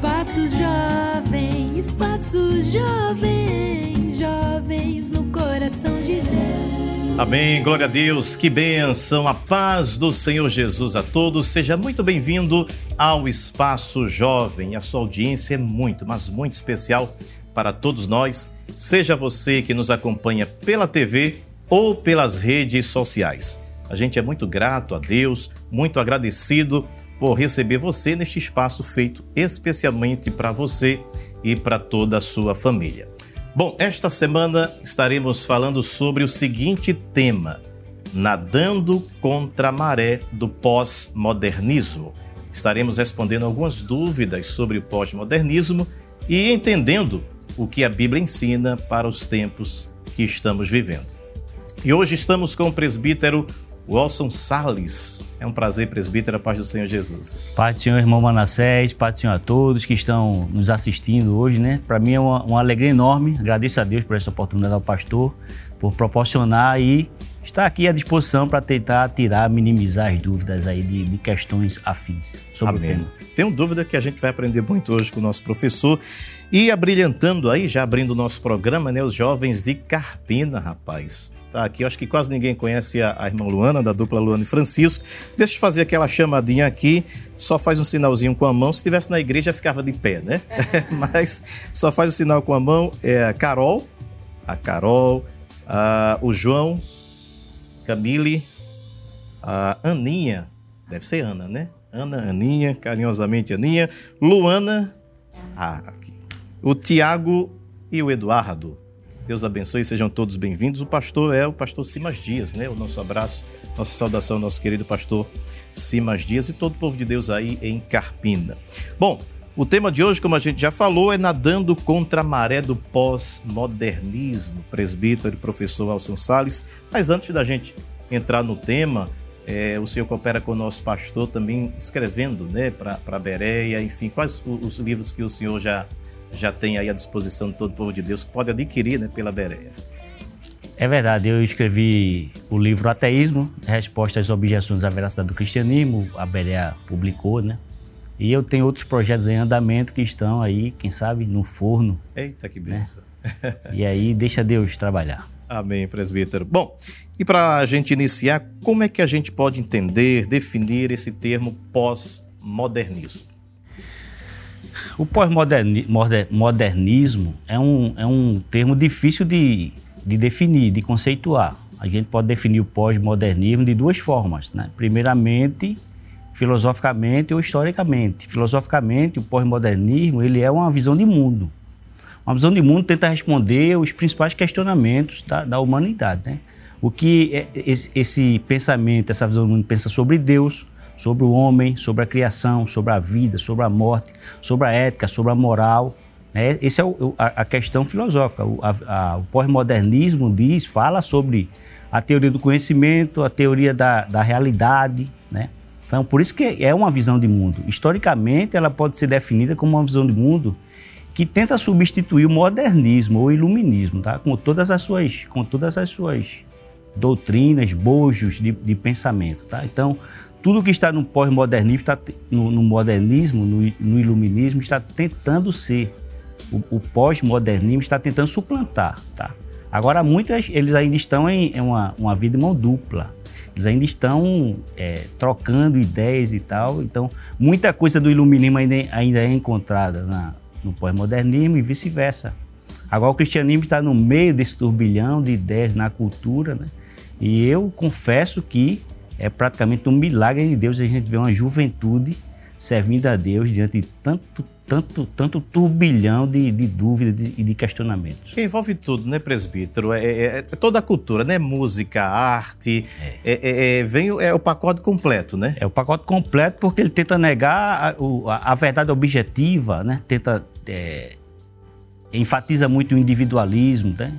Espaço Jovem, Espaço Jovem, jovens no coração de Deus. Amém, glória a Deus, que bênção, a paz do Senhor Jesus a todos. Seja muito bem-vindo ao Espaço Jovem. A sua audiência é muito, mas muito especial para todos nós. Seja você que nos acompanha pela TV ou pelas redes sociais. A gente é muito grato a Deus, muito agradecido por receber você neste espaço feito especialmente para você e para toda a sua família. Bom, esta semana estaremos falando sobre o seguinte tema: Nadando contra a maré do pós-modernismo. Estaremos respondendo algumas dúvidas sobre o pós-modernismo e entendendo o que a Bíblia ensina para os tempos que estamos vivendo. E hoje estamos com o presbítero Wilson Salles. É um prazer, presbítero, a paz do Senhor Jesus. Pai do Senhor, irmão Manassés, Pai do Senhor a todos que estão nos assistindo hoje, né? Para mim é uma, uma, alegria enorme. Agradeço a Deus por essa oportunidade ao pastor, por proporcionar e estar aqui à disposição para tentar tirar, minimizar as dúvidas aí de, de questões afins sobre Amém. o tema. Tenho dúvida que a gente vai aprender muito hoje com o nosso professor. E abrilhantando aí, já abrindo o nosso programa, né? Os jovens de Carpina, rapaz tá aqui. Eu acho que quase ninguém conhece a, a, irmã Luana, da dupla Luana e Francisco. Deixa eu fazer aquela chamadinha aqui. Só faz um sinalzinho com a mão. Se estivesse na igreja, ficava de pé, né? Mas só faz o sinal com a mão. É a Carol, a Carol, a, o João, Camille, a Aninha. Deve ser Ana, né? Ana, Aninha, carinhosamente Aninha. Luana, ah, aqui. O Tiago e o Eduardo. Deus abençoe, sejam todos bem-vindos. O pastor é o pastor Simas Dias, né? O nosso abraço, nossa saudação nosso querido pastor Simas Dias e todo o povo de Deus aí em Carpina. Bom, o tema de hoje, como a gente já falou, é nadando contra a maré do pós-modernismo. Presbítero e professor Alson Sales. Mas antes da gente entrar no tema, é, o senhor coopera com o nosso pastor também escrevendo né, para Bereia, enfim, quais os livros que o senhor já já tem aí à disposição de todo o povo de Deus que pode adquirir né, pela Bereia. É verdade, eu escrevi o livro Ateísmo, Resposta às Objeções à Veracidade do Cristianismo, a Bereia publicou, né? E eu tenho outros projetos em andamento que estão aí, quem sabe, no forno. Eita, que benção. Né? E aí, deixa Deus trabalhar. Amém, presbítero. Bom, e para a gente iniciar, como é que a gente pode entender, definir esse termo pós-modernismo? O pós-modernismo é um, é um termo difícil de, de definir, de conceituar. A gente pode definir o pós-modernismo de duas formas. Né? Primeiramente, filosoficamente ou historicamente. Filosoficamente, o pós-modernismo ele é uma visão de mundo. Uma visão de mundo tenta responder os principais questionamentos da, da humanidade. Né? O que é, esse pensamento, essa visão do mundo pensa sobre Deus, sobre o homem, sobre a criação, sobre a vida, sobre a morte, sobre a ética, sobre a moral. Né? Essa é o, a, a, questão filosófica. O, o pós-modernismo diz, fala sobre a teoria do conhecimento, a teoria da, da realidade. Né? Então, por isso que é uma visão de mundo. Historicamente, ela pode ser definida como uma visão de mundo que tenta substituir o modernismo ou o iluminismo, tá? com, todas as suas, com todas as suas doutrinas, bojos de, de pensamento. Tá? Então, tudo que está no pós-modernismo, está, no, no, modernismo, no, no, iluminismo, está tentando ser. O, o pós-modernismo está tentando suplantar. Tá? Agora, muitas, eles ainda estão em, em uma, uma vida de mão dupla. Eles ainda estão é, trocando ideias e tal. Então, muita coisa do iluminismo ainda, ainda é encontrada na, no pós-modernismo e vice-versa. Agora, o cristianismo está no meio desse turbilhão de ideias na cultura, né? E eu confesso que é praticamente um milagre de Deus a gente ver uma juventude servindo a Deus diante de tanto, tanto, tanto turbilhão de, de dúvidas e de, de, questionamentos. Que envolve tudo, né, presbítero? É, é, é, toda a cultura, né? Música, arte, é. é, é, é vem é o pacote completo, né? É o pacote completo porque ele tenta negar a, a, a verdade objetiva, né? Tenta enfatiza muito o individualismo, né?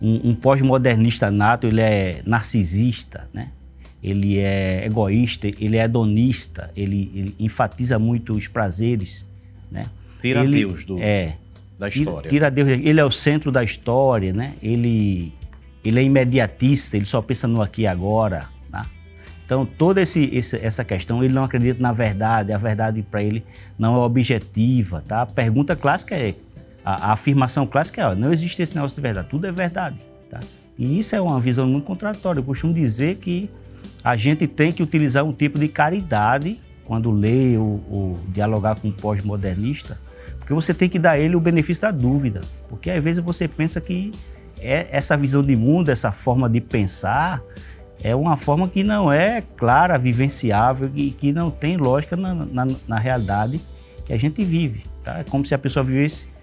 Um, um pós-modernista nato, ele é narcisista, né? ele é egoísta, ele é hedonista, ele, ele enfatiza muito os prazeres, né? Tira ele, Deus do, é, da história. Tira, Deus, ele é o centro da história, né? Ele, ele é imediatista, ele só pensa no aqui e agora, né? Então, toda esse, esse, essa questão, ele não acredita na verdade, a verdade para ele não é objetiva, tá? A pergunta clássica é, a, a afirmação clássica é, ó, não existe esse negócio de verdade, tudo é verdade, tá? E isso é uma visão muito contraditória. Eu costumo dizer que a gente tem que utilizar um tipo de caridade quando lê ou, ou dialogar com um pós-modernista, porque você tem que dar ele o benefício da dúvida, porque às vezes você pensa que é essa visão de mundo, essa forma de pensar, é uma forma que não é clara, vivenciável e que não tem lógica na, na, na realidade que a gente vive. Tá? É como se a pessoa vivesse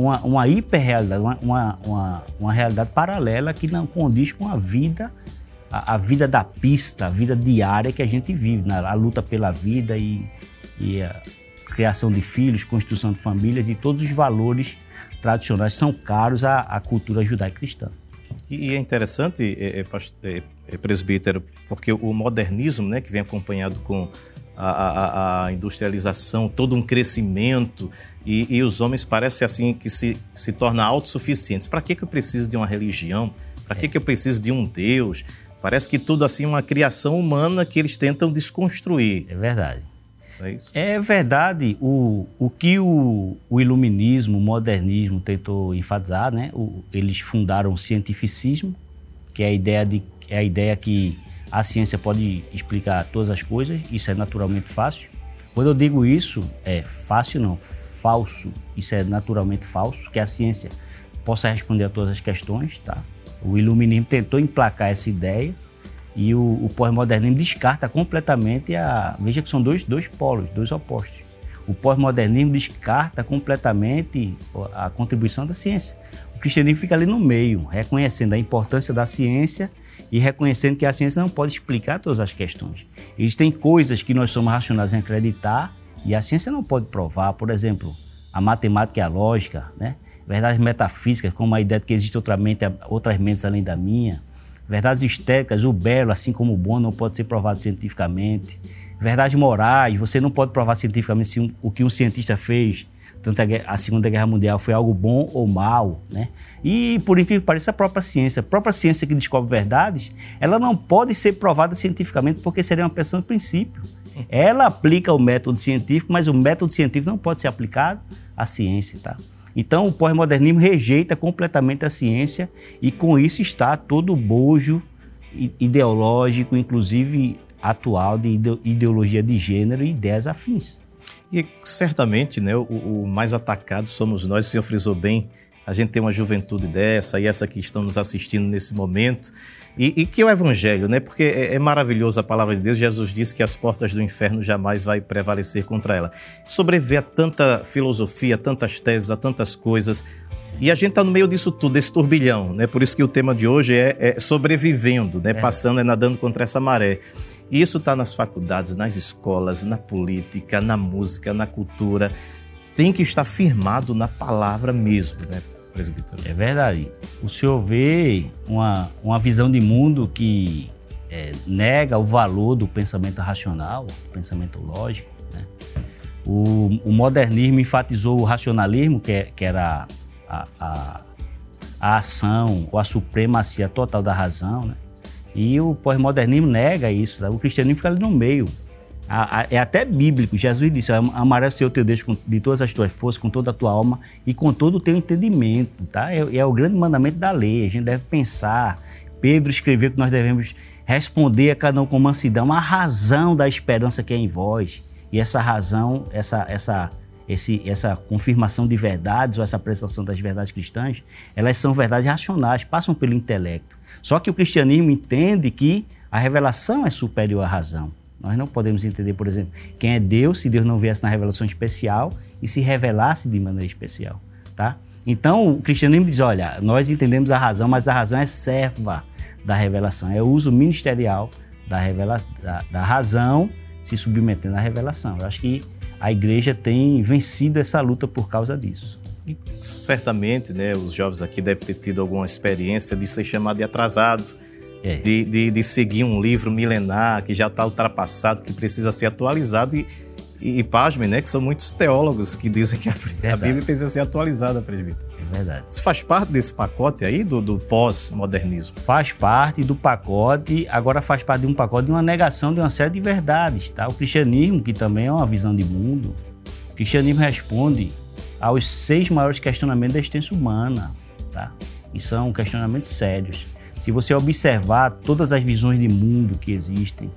uma, uma hiperrealidade, uma, uma, uma, uma realidade paralela que não condiz com a vida, a, a, vida da pista, a vida diária que a gente vive, né? a luta pela vida e, e a criação de filhos, construção de famílias e todos os valores tradicionais são caros à, à cultura judaico-cristã. E é interessante, é, é, é, presbítero, porque o modernismo, né, que vem acompanhado com a, a, a industrialização, todo um crescimento, e, e, os homens parecem assim que se, se tornam autossuficientes. Para que, que eu preciso de uma religião? Para que, que eu preciso de um Deus? Parece que tudo assim é uma criação humana que eles tentam desconstruir. É verdade. É isso? É verdade. O, o que o, o iluminismo, o modernismo tentou enfatizar, né? O, eles fundaram o cientificismo, que é a ideia de é a ideia que a ciência pode explicar todas as coisas. Isso é naturalmente fácil. Quando eu digo isso, é fácil não, falso. Isso é naturalmente falso, que a ciência possa responder a todas as questões, tá? O iluminismo tentou emplacar essa ideia e o, o pós-modernismo descarta completamente a. Veja que são dois, dois polos, dois opostos. O pós-modernismo descarta completamente a contribuição da ciência. O cristianismo fica ali no meio, reconhecendo a importância da ciência e reconhecendo que a ciência não pode explicar todas as questões. Existem coisas que nós somos racionais em acreditar e a ciência não pode provar. Por exemplo, a matemática e a lógica, né? verdades metafísicas, como a ideia de que existe outra mente, outras mentes além da minha, Verdades estéticas, o belo, assim como o bom, não pode ser provado cientificamente. Verdades morais, você não pode provar cientificamente o que um cientista fez durante a, a, Segunda Guerra Mundial foi algo bom ou mal, né? E, por incrível que pareça, a própria ciência, a própria ciência que descobre verdades, ela não pode ser provada cientificamente porque seria uma questão de princípio. Ela aplica o método científico, mas o método científico não pode ser aplicado à ciência, tá? Então, o pós-modernismo rejeita completamente a ciência e com isso está todo o bojo ideológico, inclusive atual, de ideologia de gênero e ideias afins. E certamente, né, o, o mais atacado somos nós, o senhor frisou bem, a gente tem uma juventude dessa e essa que estão nos assistindo nesse momento. E, e que é o Evangelho, né? Porque é, é, maravilhoso a palavra de Deus. Jesus disse que as portas do inferno jamais vai prevalecer contra ela. Sobreviver a tanta filosofia, a tantas teses, a tantas coisas. E a gente está no meio disso tudo, desse turbilhão, né? Por isso que o tema de hoje é, é sobrevivendo, né? É. Passando, é nadando contra essa maré. E isso está nas faculdades, nas escolas, na política, na música, na cultura. Tem que estar firmado na palavra mesmo, né? presbítero. É verdade. O senhor vê uma, uma visão de mundo que é, nega o valor do pensamento racional, do pensamento lógico. Né? O, o, modernismo enfatizou o racionalismo, que, é, que era a, a, a, ação ou a supremacia total da razão. Né? E o pós-modernismo nega isso. Sabe? O cristianismo fica ali no meio é até bíblico. Jesus disse: Amarás o Senhor teu Deus de todas as tuas forças, com toda a tua alma e com todo o teu entendimento. Tá? É, é o grande mandamento da lei. A gente deve pensar. Pedro escreveu que nós devemos responder a cada um com mansidão a razão da esperança que é em vós. E essa razão, essa, essa, esse, essa confirmação de verdades ou essa apresentação das verdades cristãs, elas são verdades racionais, passam pelo intelecto. Só que o cristianismo entende que a revelação é superior à razão. Nós não podemos entender, por exemplo, quem é Deus se Deus não viesse na revelação especial e se revelasse de maneira especial, tá? Então, o cristianismo diz, olha, nós entendemos a razão, mas a razão é serva da revelação, é o uso ministerial da, revela da, da razão se submetendo à revelação. Eu acho que a igreja tem vencido essa luta por causa disso. E certamente, né, os jovens aqui devem ter tido alguma experiência de ser chamado de atrasado, é. de, de, de, seguir um livro milenar que já está ultrapassado, que precisa ser atualizado. E E, e pasmem, né? Que são muitos teólogos que dizem que a, a Bíblia precisa ser atualizada, presbítero. Verdade. Isso faz parte desse pacote aí, do, do pós-modernismo? Faz parte do pacote, agora faz parte de um pacote de uma negação de uma série de verdades, tá? O cristianismo, que também é uma visão de mundo, o cristianismo responde aos seis maiores questionamentos da existência humana, tá? E são questionamentos sérios. Se você observar todas as visões de mundo que existem,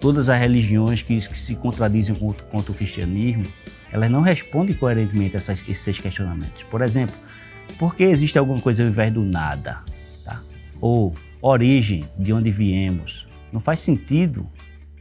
todas as religiões que, que se contradizem contra, contra, o cristianismo, elas não respondem coerentemente a essas, esses seis questionamentos. Por exemplo, por que existe alguma coisa ao invés do nada? Tá? Ou origem, de onde viemos? Não faz sentido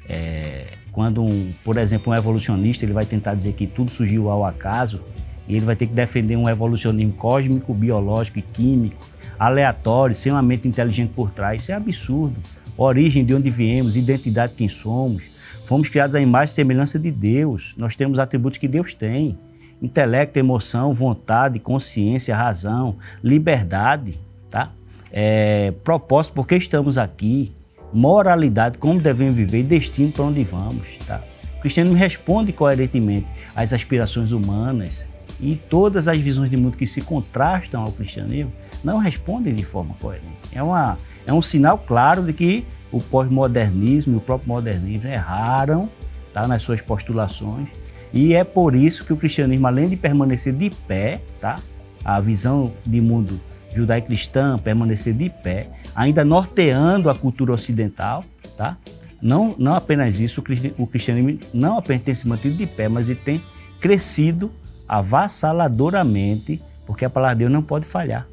é, quando, um, por exemplo, um evolucionista ele vai tentar dizer que tudo surgiu ao acaso e ele vai ter que defender um evolucionismo cósmico, biológico e químico, aleatório, sem uma mente inteligente por trás. Isso é absurdo origem de onde viemos, identidade de quem somos. Fomos criados à imagem e semelhança de Deus. Nós temos atributos que Deus tem: intelecto, emoção, vontade, consciência, razão, liberdade, tá? É, propósito, porque estamos aqui, moralidade, como devemos viver destino para onde vamos, tá? O cristianismo responde coerentemente às aspirações humanas e todas as visões de mundo que se contrastam ao cristianismo não respondem de forma coerente. É, uma, é um sinal claro de que o pós-modernismo e o próprio modernismo erraram tá, nas suas postulações e é por isso que o cristianismo, além de permanecer de pé, tá, a visão de mundo judaico-cristã permanecer de pé, ainda norteando a cultura ocidental, tá? Não, não apenas isso, o cristianismo não apenas tem se mantido de pé, mas ele tem crescido avassaladoramente, porque a palavra de Deus não pode falhar.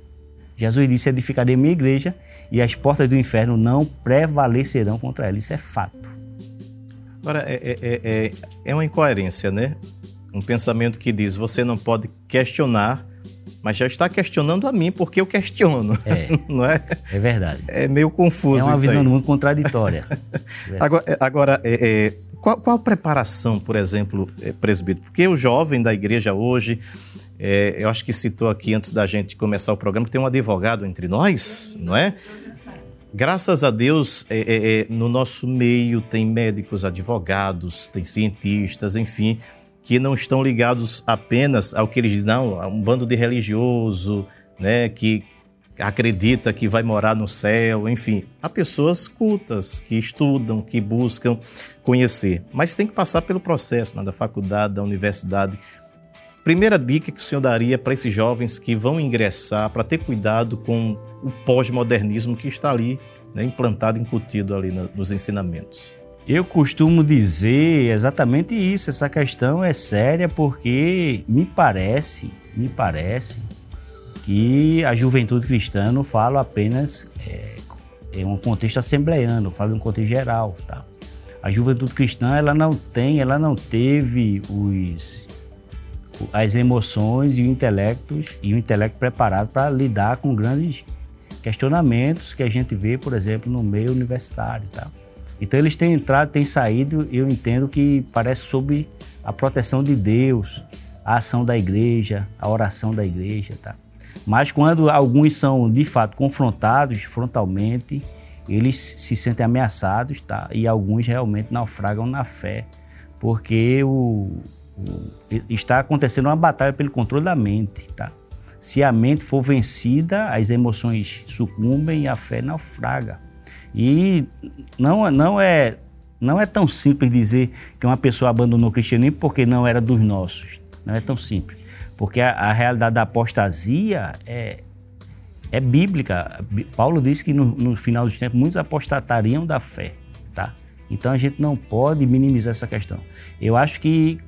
Jesus disse: Edificarei minha igreja e as portas do inferno não prevalecerão contra ela. Isso é fato. Agora, é, é, é, é, é uma incoerência, né? Um pensamento que diz: você não pode questionar, mas já está questionando a mim porque eu questiono. É. não é? É verdade. É meio confuso. É uma visão aí. do mundo contraditória. agora, é, agora é, é qual, qual a preparação, por exemplo, é, presbítero? Porque o jovem da igreja hoje, é, eu acho que citou aqui antes da gente começar o programa que tem um advogado entre nós, não é? Graças a Deus, é, é, é, no nosso meio tem médicos, advogados, tem cientistas, enfim, que não estão ligados apenas ao que eles dizem, não, a um bando de religioso, né, que acredita que vai morar no céu, enfim. Há pessoas cultas que estudam, que buscam conhecer, mas tem que passar pelo processo né, da faculdade, da universidade. Primeira dica que o senhor daria para esses jovens que vão ingressar, para ter cuidado com o pós-modernismo que está ali, né, implantado, incutido ali nos ensinamentos. Eu costumo dizer exatamente isso. Essa questão é séria porque me parece, me parece que a juventude cristã não fala apenas é, em um contexto assembleiano, fala em um contexto geral, tá? A juventude cristã ela não tem, ela não teve os as emoções e o intelecto e o intelecto preparado para lidar com grandes questionamentos que a gente vê, por exemplo, no meio universitário, tá? Então eles têm entrado, têm saído, eu entendo que parece sob a proteção de Deus, a ação da igreja, a oração da igreja, tá? Mas quando alguns são de fato confrontados frontalmente, eles se sentem ameaçados, tá? E alguns realmente naufragam na fé, porque o, está acontecendo uma batalha pelo controle da mente, tá? Se a mente for vencida, as emoções sucumbem e a fé naufraga. E não, não é não é tão simples dizer que uma pessoa abandonou o cristianismo porque não era dos nossos. Não é tão simples. Porque a, a realidade da apostasia é, é bíblica. Paulo disse que no, no, final dos tempos muitos apostatariam da fé, tá? Então a gente não pode minimizar essa questão. Eu acho que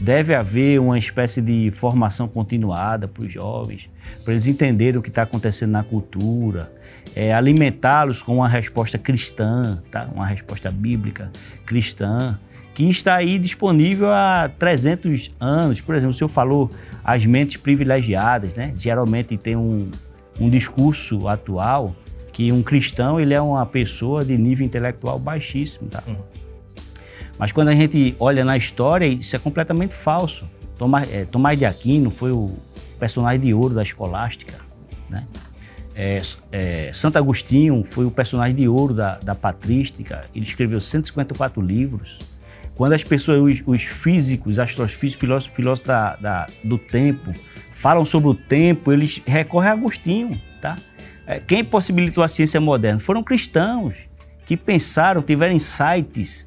deve haver uma espécie de formação continuada para os jovens, para eles entenderem o que está acontecendo na cultura, é, alimentá-los com uma resposta cristã, tá? uma resposta bíblica cristã, que está aí disponível há 300 anos. Por exemplo, o senhor falou as mentes privilegiadas, né? Geralmente tem um, um discurso atual que um cristão ele é uma pessoa de nível intelectual baixíssimo, tá? Uhum. Mas quando a gente olha na história, isso é completamente falso. Tomás, é, Tomás de Aquino foi o personagem de ouro da escolástica, né? É, é, Santo Agostinho foi o personagem de ouro da, da patrística. Ele escreveu 154 livros Quando as pessoas, os, os físicos, astrofísicos, filósofos, filósofos da, da, do tempo, falam sobre o tempo, eles recorrem a Agostinho, tá? É, quem possibilitou a ciência moderna foram cristãos que pensaram, tiveram insights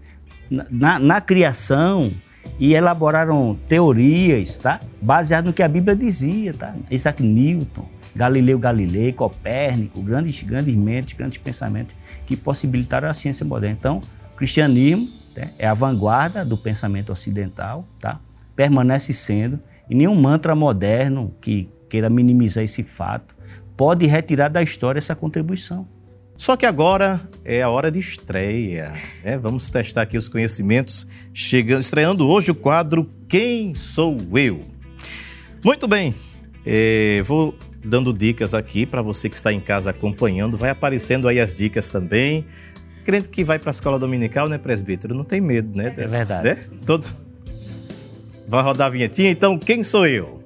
na, na, criação e elaboraram teorias, tá? Baseado no que a Bíblia dizia, tá? Isaac Newton, Galileu Galilei, Copérnico, grandes, grandes mentes, grandes pensamentos que possibilitaram a ciência moderna. Então, o cristianismo né, é a vanguarda do pensamento ocidental, tá? Permanece sendo, e nenhum mantra moderno que queira minimizar esse fato pode retirar da história essa contribuição. Só que agora é a hora de estreia. Né? Vamos testar aqui os conhecimentos. Chegando, estreando hoje o quadro Quem Sou Eu? Muito bem, é, vou dando dicas aqui para você que está em casa acompanhando. Vai aparecendo aí as dicas também. Crente que vai para a escola dominical, né, presbítero? Não tem medo, né? É verdade. Né? Todo... Vai rodar a vinhetinha? Então, quem sou eu?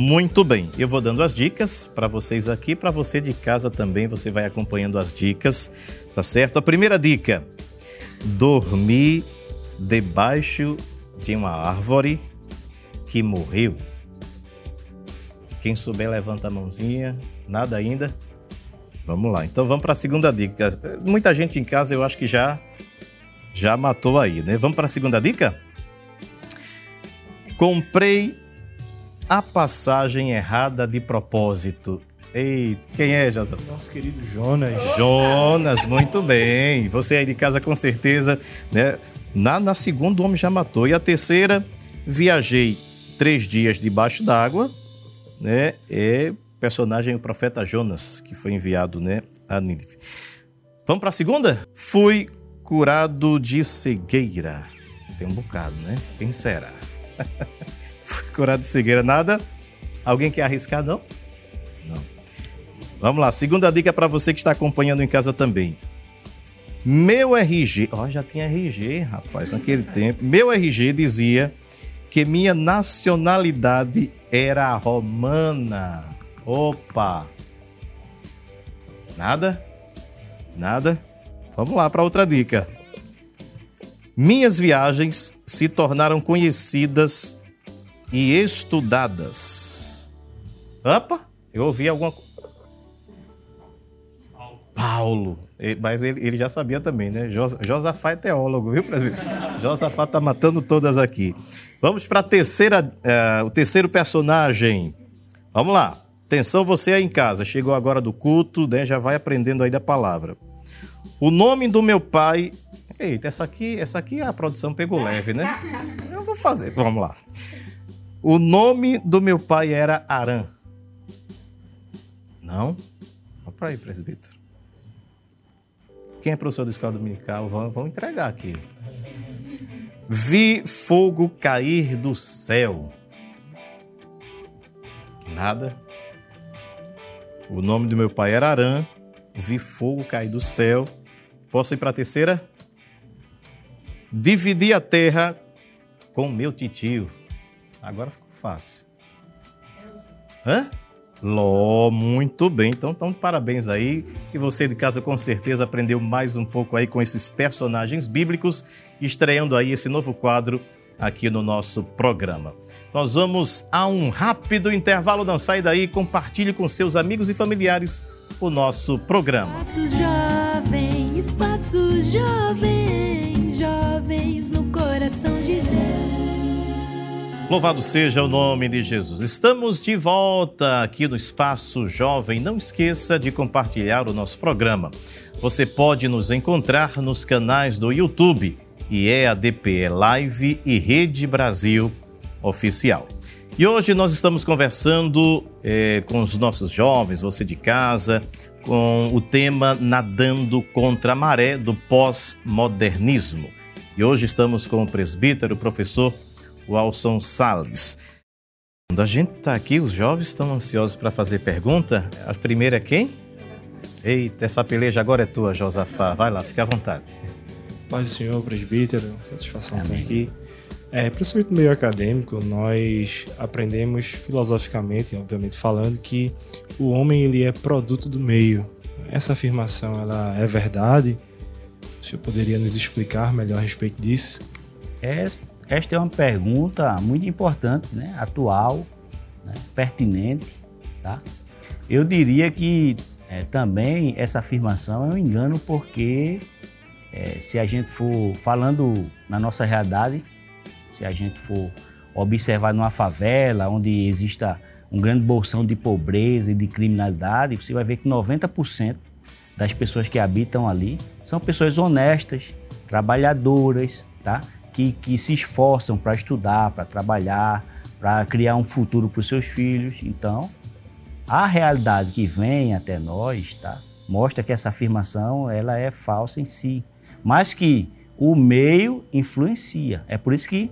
Muito bem, eu vou dando as dicas para vocês aqui, para você de casa também, você vai acompanhando as dicas, tá certo? A primeira dica: dormir debaixo de uma árvore que morreu. Quem souber, levanta a mãozinha. Nada ainda? Vamos lá. Então vamos para a segunda dica. Muita gente em casa eu acho que já já matou aí, né? Vamos para a segunda dica? Comprei a passagem errada de propósito. Ei, quem é, José? Nosso querido Jonas. Jonas, muito bem. Você aí de casa com certeza, né? Na, na segunda, o homem já matou. E a terceira, viajei três dias debaixo d'água, né? É personagem o profeta Jonas, que foi enviado, né, a Nínive. Vamos para a segunda? Fui curado de cegueira. Tem um bocado, né? Quem será? curado de cegueira. Nada? Alguém quer arriscar, não? Não. Vamos lá, segunda dica para você que está acompanhando em casa também. Meu RG, ó, oh, já tinha RG, rapaz, naquele tempo. Meu RG dizia que minha nacionalidade era romana. Opa! Nada? Nada? Vamos lá para outra dica. Minhas viagens se tornaram conhecidas e estudadas. Opa, eu ouvi alguma coisa. Paulo. Mas ele, ele, já sabia também, né? Josafá é teólogo, viu, presbítero? Josafá tá matando todas aqui. Vamos para terceira, uh, o terceiro personagem. Vamos lá. Atenção você aí em casa. Chegou agora do culto, né? Já vai aprendendo aí da palavra. O nome do meu pai. Eita, essa aqui, essa aqui a produção pegou leve, né? Eu vou fazer. Vamos lá. O nome do meu pai era Arã. Não? Vamos para aí, presbítero. Quem é professor da escola dominical? Vão, vão entregar aqui. Vi fogo cair do céu. Nada. O nome do meu pai era Arã. Vi fogo cair do céu. Posso ir para a terceira? Dividi a terra com meu titio. Agora ficou fácil. Hã? Ló, muito bem. Então, então, parabéns aí. E você de casa com certeza aprendeu mais um pouco aí com esses personagens bíblicos, estreando aí esse novo quadro aqui no nosso programa. Nós vamos a um rápido intervalo, não sai daí, compartilhe com seus amigos e familiares o nosso programa. Passos jovens, passos jovens, jovens no coração de Deus. Louvado seja o nome de Jesus. Estamos de volta aqui no Espaço Jovem. Não esqueça de compartilhar o nosso programa. Você pode nos encontrar nos canais do YouTube e é a DPE Live e Rede Brasil Oficial. E hoje nós estamos conversando é, com os nossos jovens, você de casa, com o tema Nadando contra a Maré do Pós-Modernismo. E hoje estamos com o presbítero, o professor o Alson Sales. Quando a gente está aqui, os jovens estão ansiosos para fazer pergunta. A primeira é quem? Eita, essa peleja agora é tua, Josafá. Vai lá, fica à vontade. Paz do Senhor, presbítero, satisfação estar aqui. É, principalmente no meio acadêmico, nós aprendemos filosoficamente, obviamente falando, que o homem ele é produto do meio. essa afirmação ela é verdade? O senhor poderia nos explicar melhor a respeito disso? Esta é uma pergunta muito importante, né? atual, né? pertinente. Tá? Eu diria que é, também essa afirmação é um engano porque é, se a gente for falando na nossa realidade, se a gente for observar numa favela onde exista um grande bolsão de pobreza e de criminalidade, você vai ver que 90% das pessoas que habitam ali são pessoas honestas, trabalhadoras, tá? Que, que se esforçam para estudar, para trabalhar, para criar um futuro para os seus filhos. Então, a realidade que vem até nós tá? mostra que essa afirmação ela é falsa em si, mas que o meio influencia. É por isso que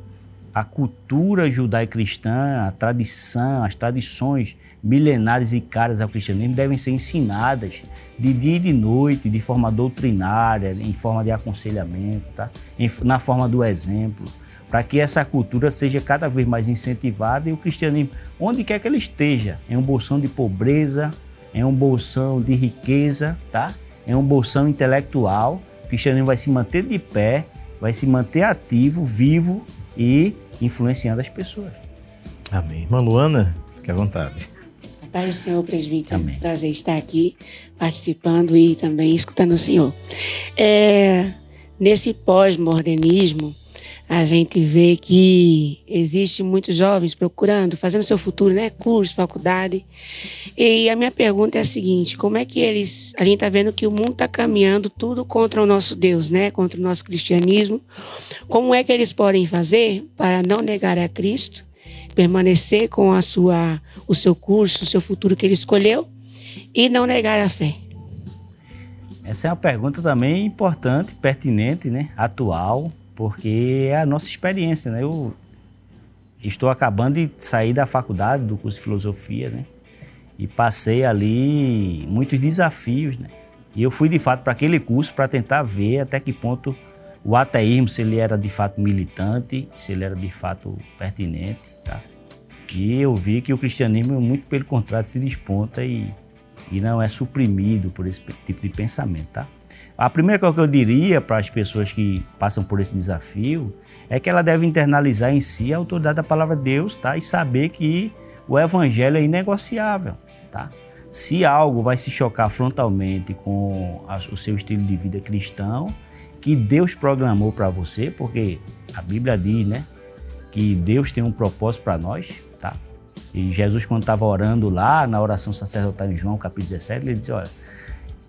a cultura judaico-cristã, a tradição, as tradições milenares e caras ao cristianismo devem ser ensinadas de dia e de noite, de forma doutrinária, em forma de aconselhamento, tá? na forma do exemplo, para que essa cultura seja cada vez mais incentivada e o cristianismo, onde quer que ele esteja, em um bolsão de pobreza, em um bolsão de riqueza, tá? em um bolsão intelectual, o cristianismo vai se manter de pé, vai se manter ativo, vivo e influenciando as pessoas. Amém. Irmã Luana, fique à vontade. Paz do Senhor, presbítero. Amém. Prazer estar aqui participando e também escutando o Senhor. É, nesse pós-modernismo, a gente vê que existe muitos jovens procurando, fazendo seu futuro, né? Curso, faculdade. E a minha pergunta é a seguinte: como é que eles. A gente está vendo que o mundo está caminhando tudo contra o nosso Deus, né? Contra o nosso cristianismo. Como é que eles podem fazer para não negar a Cristo, permanecer com a sua, o seu curso, o seu futuro que ele escolheu e não negar a fé? Essa é uma pergunta também importante, pertinente, né? Atual porque é a nossa experiência, né? Eu estou acabando de sair da faculdade do curso de filosofia, né? E passei ali muitos desafios, né? E eu fui de fato para aquele curso para tentar ver até que ponto o ateísmo, se ele era de fato militante, se ele era de fato pertinente, tá? E eu vi que o cristianismo, muito pelo contrário, se desponta e, e não é suprimido por esse tipo de pensamento, tá? A primeira coisa que eu diria para as pessoas que passam por esse desafio é que ela deve internalizar em si a autoridade da palavra de Deus, tá? E saber que o evangelho é inegociável, tá? Se algo vai se chocar frontalmente com o seu estilo de vida cristão, que Deus programou para você, porque a Bíblia diz, né, que Deus tem um propósito para nós, tá? E Jesus quando estava orando lá na oração sacerdotal em João, capítulo 17, ele disse, olha,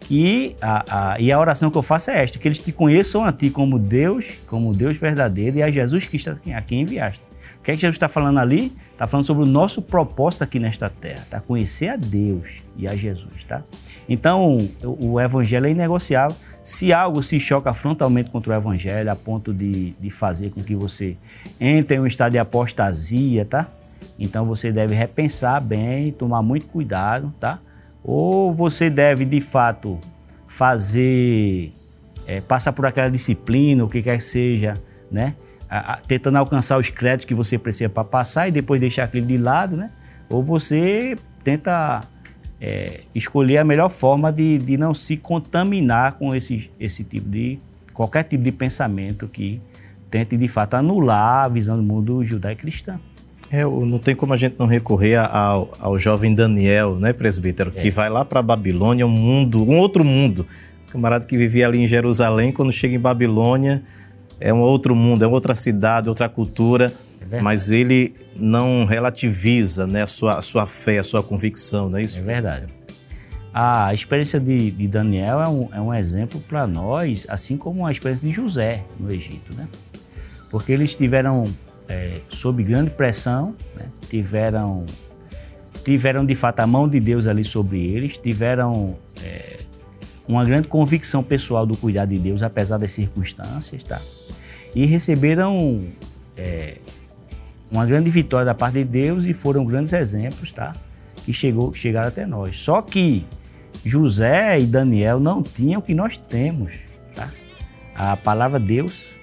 que a, a, e a oração que eu faço é esta: que eles te conheçam a ti como Deus, como Deus verdadeiro e a Jesus Cristo a quem enviaste. O que é que Jesus está falando ali? Está falando sobre o nosso propósito aqui nesta terra, tá? Conhecer a Deus e a Jesus, tá? Então, o, o evangelho é inegociável. Se algo se choca frontalmente contra o evangelho, a ponto de, de fazer com que você entre em um estado de apostasia, tá? Então você deve repensar bem, tomar muito cuidado, tá? Ou você deve, de fato, fazer, é, passar por aquela disciplina, o que quer que seja, né? A, a, tentando alcançar os créditos que você precisa para passar e depois deixar aquele de lado, né? Ou você tenta é, escolher a melhor forma de, de não se contaminar com esse, esse tipo de qualquer tipo de pensamento que tente de fato anular a visão do mundo judaico-cristão. É, não tem como a gente não recorrer ao, ao jovem Daniel, né, presbítero, é. que vai lá para Babilônia, um mundo, um outro mundo. Um camarada que vivia ali em Jerusalém, quando chega em Babilônia, é um outro mundo, é outra cidade, outra cultura, é mas ele não relativiza né, a, sua, a sua fé, a sua convicção, não é isso? É verdade. A experiência de, de Daniel é um, é um exemplo para nós, assim como a experiência de José no Egito, né? Porque eles tiveram é, sob grande pressão, né? tiveram, tiveram de fato a mão de Deus ali sobre eles, tiveram é, uma grande convicção pessoal do cuidado de Deus, apesar das circunstâncias, tá? E receberam é, uma grande vitória da parte de Deus e foram grandes exemplos, tá? Que chegou, chegaram até nós. Só que José e Daniel não tinham o que nós temos, tá? A palavra Deus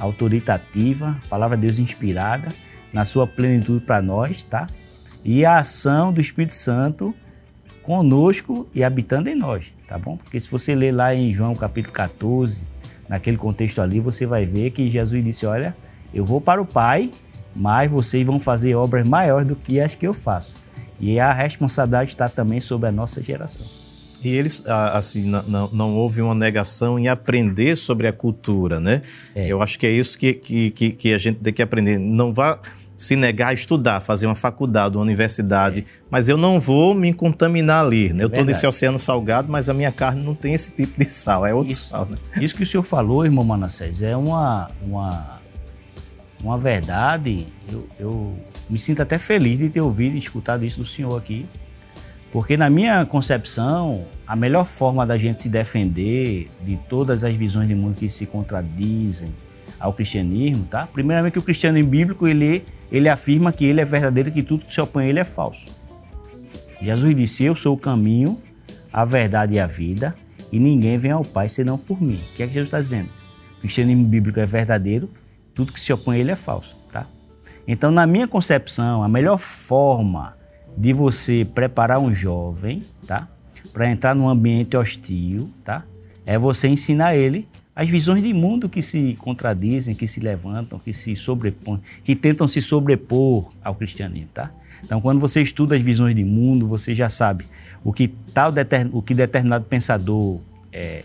autoritativa, palavra de Deus inspirada, na sua plenitude para nós, tá? E a ação do Espírito Santo conosco e habitando em nós, tá bom? Porque se você ler lá em João capítulo 14, naquele contexto ali, você vai ver que Jesus disse: Olha, eu vou para o Pai, mas vocês vão fazer obras maiores do que as que eu faço. E a responsabilidade está também sobre a nossa geração. E eles, assim, não, não, houve uma negação em aprender sobre a cultura, né? É. Eu acho que é isso que, que, que a gente tem que aprender. Não vá se negar a estudar, fazer uma faculdade, uma universidade, é. mas eu não vou me contaminar ali. Né? eu estou nesse oceano salgado, mas a minha carne não tem esse tipo de sal, é outro isso, sal. Né? Isso que o senhor falou, irmão Manassés, é uma, uma, uma verdade. Eu, eu me sinto até feliz de ter ouvido e escutado isso do senhor aqui, porque na minha concepção, a melhor forma da gente se defender de todas as visões de mundo que se contradizem ao cristianismo, tá? Primeiramente, o cristianismo bíblico, ele ele afirma que ele é verdadeiro e que tudo que se opõe a ele é falso. Jesus disse: Eu sou o caminho, a verdade e a vida, e ninguém vem ao Pai senão por mim. O que é que Jesus está dizendo? O cristianismo bíblico é verdadeiro, tudo que se opõe a ele é falso. Tá? Então, na minha concepção, a melhor forma de você preparar um jovem tá? para entrar num ambiente hostil tá? é você ensinar ele as visões de mundo que se contradizem, que se levantam, que se sobrepõem, que tentam se sobrepor ao cristianismo, tá? Então, quando você estuda as visões de mundo, você já sabe o que tal o que determinado pensador é,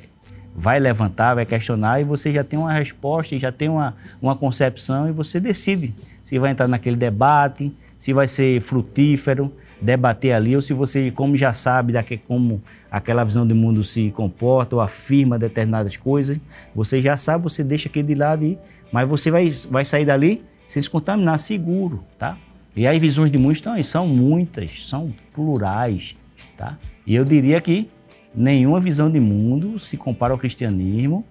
vai levantar, vai questionar, e você já tem uma resposta, já tem uma, uma concepção, e você decide se vai entrar naquele debate, se vai ser frutífero, debater ali, ou se você, como já sabe, daqui, como aquela visão do mundo se comporta ou afirma determinadas coisas, você já sabe, você deixa aquilo de lado, e, mas você vai, vai sair dali sem se contaminar, seguro, tá? E as visões de mundo estão aí, são muitas, são plurais, tá? E eu diria que nenhuma visão de mundo se compara ao cristianismo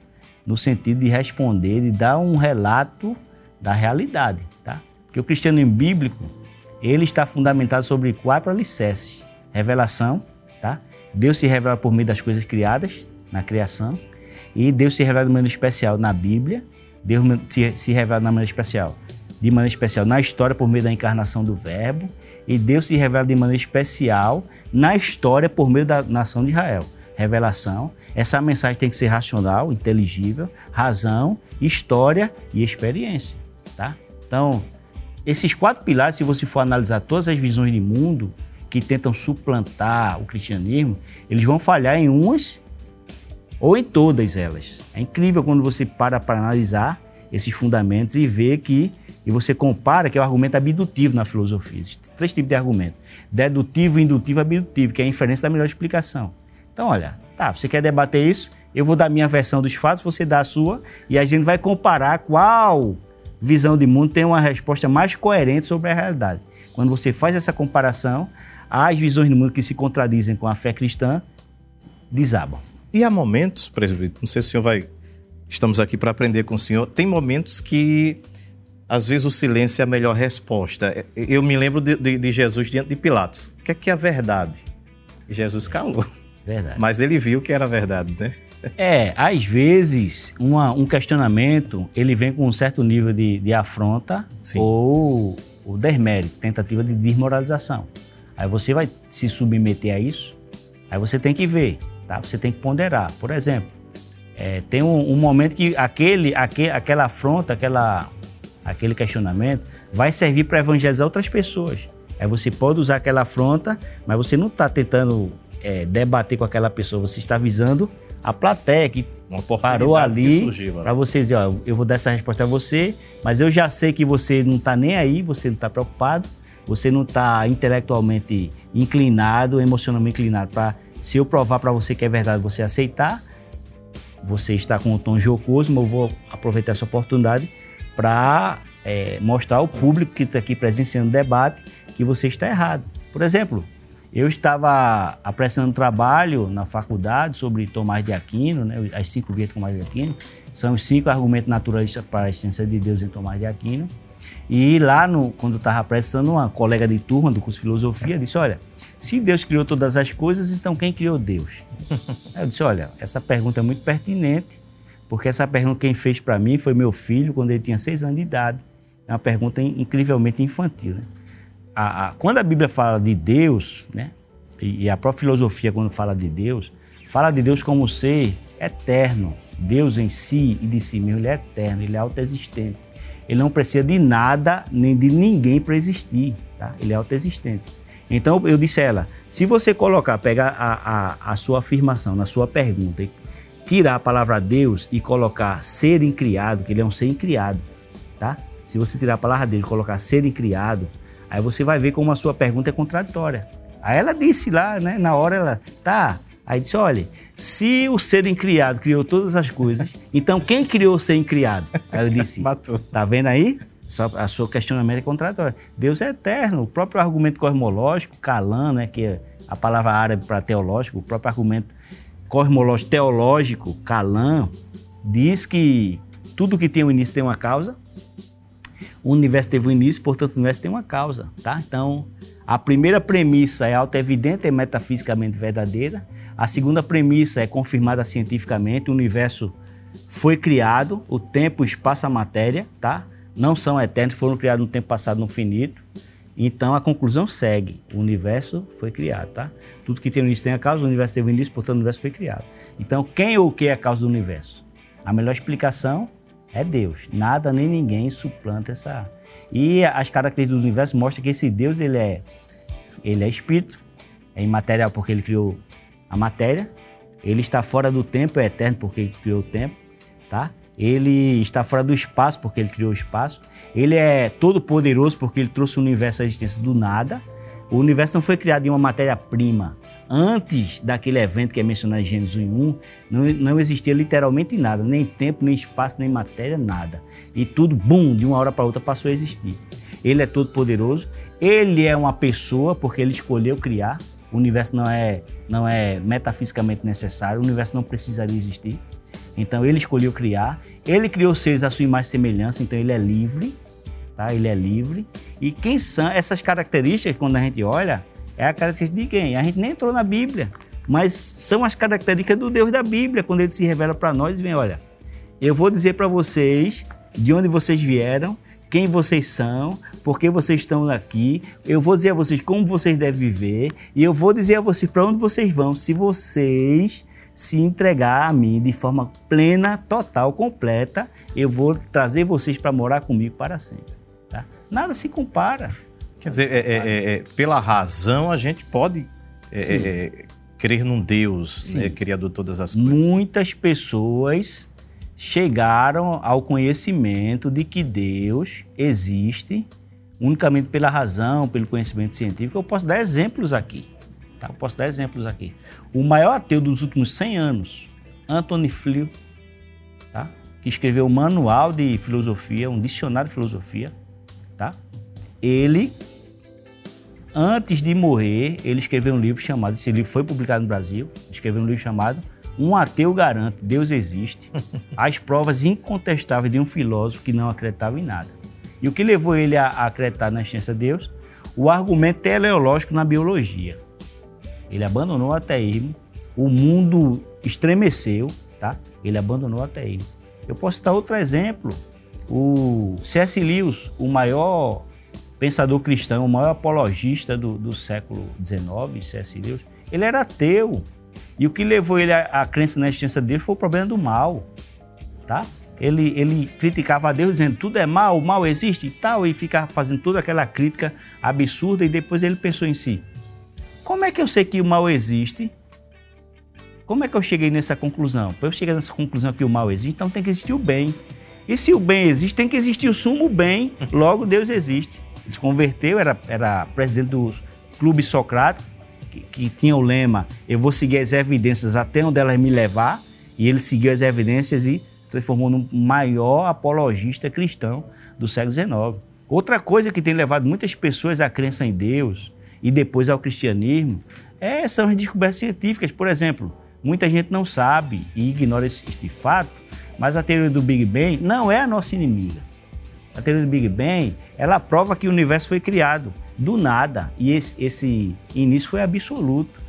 no sentido de responder, de dar um relato da realidade, tá? Porque o cristianismo bíblico, ele está fundamentado sobre quatro alicerces: revelação, tá? Deus se revela por meio das coisas criadas na criação e Deus se revela de maneira especial na Bíblia. Deus se revela de maneira especial, de maneira especial na história por meio da encarnação do Verbo e Deus se revela de maneira especial na história por meio da nação de Israel. Revelação. Essa mensagem tem que ser racional, inteligível, razão, história e experiência, tá? Então, esses quatro pilares, se você for analisar todas as visões de mundo que tentam suplantar o cristianismo, eles vão falhar em umas ou em todas elas. É incrível quando você para para analisar esses fundamentos e vê que e você compara que é o argumento abdutivo na filosofia. Existem três tipos de argumento: dedutivo, indutivo abdutivo, que é a inferência da melhor explicação. Então, olha, tá, você quer debater isso? Eu vou dar minha versão dos fatos, você dá a sua, e a gente vai comparar qual visão de mundo tem uma resposta mais coerente sobre a realidade. Quando você faz essa comparação, as visões do mundo que se contradizem com a fé cristã desabam. E há momentos, presbítero, não sei se o senhor vai. Estamos aqui para aprender com o senhor. Tem momentos que, às vezes, o silêncio é a melhor resposta. Eu me lembro de, de, de Jesus diante de Pilatos. O que é que é a verdade? Jesus calou. Verdade. Mas ele viu que era verdade, né? É, às vezes uma, um questionamento ele vem com um certo nível de, de afronta Sim. ou, ou desmérito, tentativa de desmoralização. Aí você vai se submeter a isso, aí você tem que ver, tá? Você tem que ponderar. Por exemplo, é, tem um, um, momento que aquele, aquele, aquela afronta, aquela, aquele questionamento vai servir para evangelizar outras pessoas. Aí você pode usar aquela afronta, mas você não está tentando é, debater com aquela pessoa, você está visando a plateia que parou ali para você dizer, ó, eu vou dar essa resposta a você, mas eu já sei que você não está nem aí, você não está preocupado, você não está intelectualmente inclinado, emocionalmente inclinado para se eu provar para você que é verdade, você aceitar, você está com um tom jocoso, mas eu vou aproveitar essa oportunidade para é, mostrar ao público que está aqui presenciando o debate que você está errado. Por exemplo, eu estava apresentando trabalho na faculdade sobre Tomás de Aquino, né, as cinco vias de Tomás de Aquino. São os cinco argumentos naturalistas para a existência de Deus em Tomás de Aquino. E lá, no, quando eu estava apresentando, uma colega de turma do curso de filosofia disse: Olha, se Deus criou todas as coisas, então quem criou Deus? eu disse: Olha, essa pergunta é muito pertinente, porque essa pergunta quem fez para mim foi meu filho quando ele tinha seis anos de idade. É uma pergunta incrivelmente infantil. Né? A, a, quando a Bíblia fala de Deus, né, e a própria filosofia, quando fala de Deus, fala de Deus como ser eterno. Deus em si e de si mesmo, ele é eterno, ele é autoexistente. Ele não precisa de nada nem de ninguém para existir, tá? Ele é autoexistente. Então eu disse a ela: se você colocar, pegar a, a, a sua afirmação na sua pergunta e tirar a palavra Deus e colocar ser incriado, que ele é um ser incriado, tá? Se você tirar a palavra Deus e colocar ser incriado, aí você vai ver como a sua pergunta é contraditória. Aí ela disse lá, né, na hora ela, tá, Aí disse: olha, se o ser incriado criou todas as coisas, então quem criou o ser incriado? Aí ela disse: Matou. Tá vendo aí? Só, a seu questionamento é contraditório. Deus é eterno. O próprio argumento cosmológico, Kalam, né, que é a palavra árabe para teológico, o próprio argumento cosmológico teológico, Kalam, diz que tudo que tem um início tem uma causa. O universo teve um início, portanto, o universo tem uma causa, tá? Então, a primeira premissa é auto-evidente e metafisicamente verdadeira. A segunda premissa é confirmada cientificamente. O universo foi criado, o tempo, o espaço, a matéria, tá? não são eternos, foram criados no tempo passado, no finito. Então a conclusão segue: o universo foi criado, tá? Tudo que tem no início tem a causa, o universo teve início, portanto o universo foi criado. Então quem ou o que é a causa do universo? A melhor explicação é Deus. Nada nem ninguém suplanta essa. E as características do universo mostram que esse Deus ele é, ele é espírito, é imaterial porque ele criou a matéria. Ele está fora do tempo, é eterno porque ele criou o tempo, tá? ele está fora do espaço porque ele criou o espaço, ele é todo poderoso porque ele trouxe o universo à existência do nada. O universo não foi criado em uma matéria-prima. Antes daquele evento que é mencionado em Gênesis 1, não, não existia literalmente nada, nem tempo, nem espaço, nem matéria, nada. E tudo, bum, de uma hora para outra passou a existir. Ele é todo poderoso, ele é uma pessoa porque ele escolheu criar. O universo não é, não é metafisicamente necessário, o universo não precisaria existir. Então ele escolheu criar, ele criou seres à sua imagem e semelhança, então ele é livre, tá? Ele é livre. E quem são essas características quando a gente olha, é a característica de quem? A gente nem entrou na Bíblia, mas são as características do Deus da Bíblia, quando ele se revela para nós e vem, olha, eu vou dizer para vocês de onde vocês vieram, quem vocês são, por que vocês estão aqui. Eu vou dizer a vocês como vocês devem viver e eu vou dizer a vocês para onde vocês vão se vocês se entregar a mim de forma plena, total, completa, eu vou trazer vocês para morar comigo para sempre. Tá? Nada se compara. Quer dizer, é, é, é, é pela razão a gente pode é, crer num Deus né, criador de todas as coisas. Muitas pessoas chegaram ao conhecimento de que Deus existe unicamente pela razão, pelo conhecimento científico. Eu posso dar exemplos aqui. Tá? Eu posso dar exemplos aqui. O maior ateu dos últimos 100 anos, Anthony Flew, tá? que escreveu um manual de filosofia, um dicionário de filosofia, tá? ele, antes de morrer, ele escreveu um livro chamado, esse livro foi publicado no Brasil, escreveu um livro chamado Um Ateu Garante, Deus Existe, as provas incontestáveis de um filósofo que não acreditava em nada. E o que levou ele a acreditar na existência de Deus? O argumento teleológico na biologia. Ele abandonou o ateísmo, o mundo estremeceu, tá? Ele abandonou o ateísmo. Eu posso citar outro exemplo. O C.S. Lewis, o maior pensador cristão, o maior apologista do, do século XIX, C.S. Lewis, ele era ateu. E o que levou ele à, crença na existência dele foi o problema do mal, tá? Ele, ele criticava a Deus dizendo tudo é mal, o mal existe e tal, e ficava fazendo toda aquela crítica absurda e depois ele pensou em si, como é que eu sei que o mal existe? Como é que eu cheguei nessa conclusão? Para eu chegar nessa conclusão que o mal existe, então tem que existir o bem. E se o bem existe, tem que existir o sumo bem, logo Deus existe. Se converteu, era, era presidente do Clube Socrático, que, que tinha o lema: Eu vou seguir as evidências até onde elas me levar. E ele seguiu as evidências e se transformou no maior apologista cristão do século XIX. Outra coisa que tem levado muitas pessoas à crença em Deus, e depois ao cristianismo, é, são as descobertas científicas. Por exemplo, muita gente não sabe e ignora este fato, mas a teoria do Big Bang não é a nossa inimiga. A teoria do Big Bang, ela prova que o universo foi criado do nada e esse, esse início foi absoluto.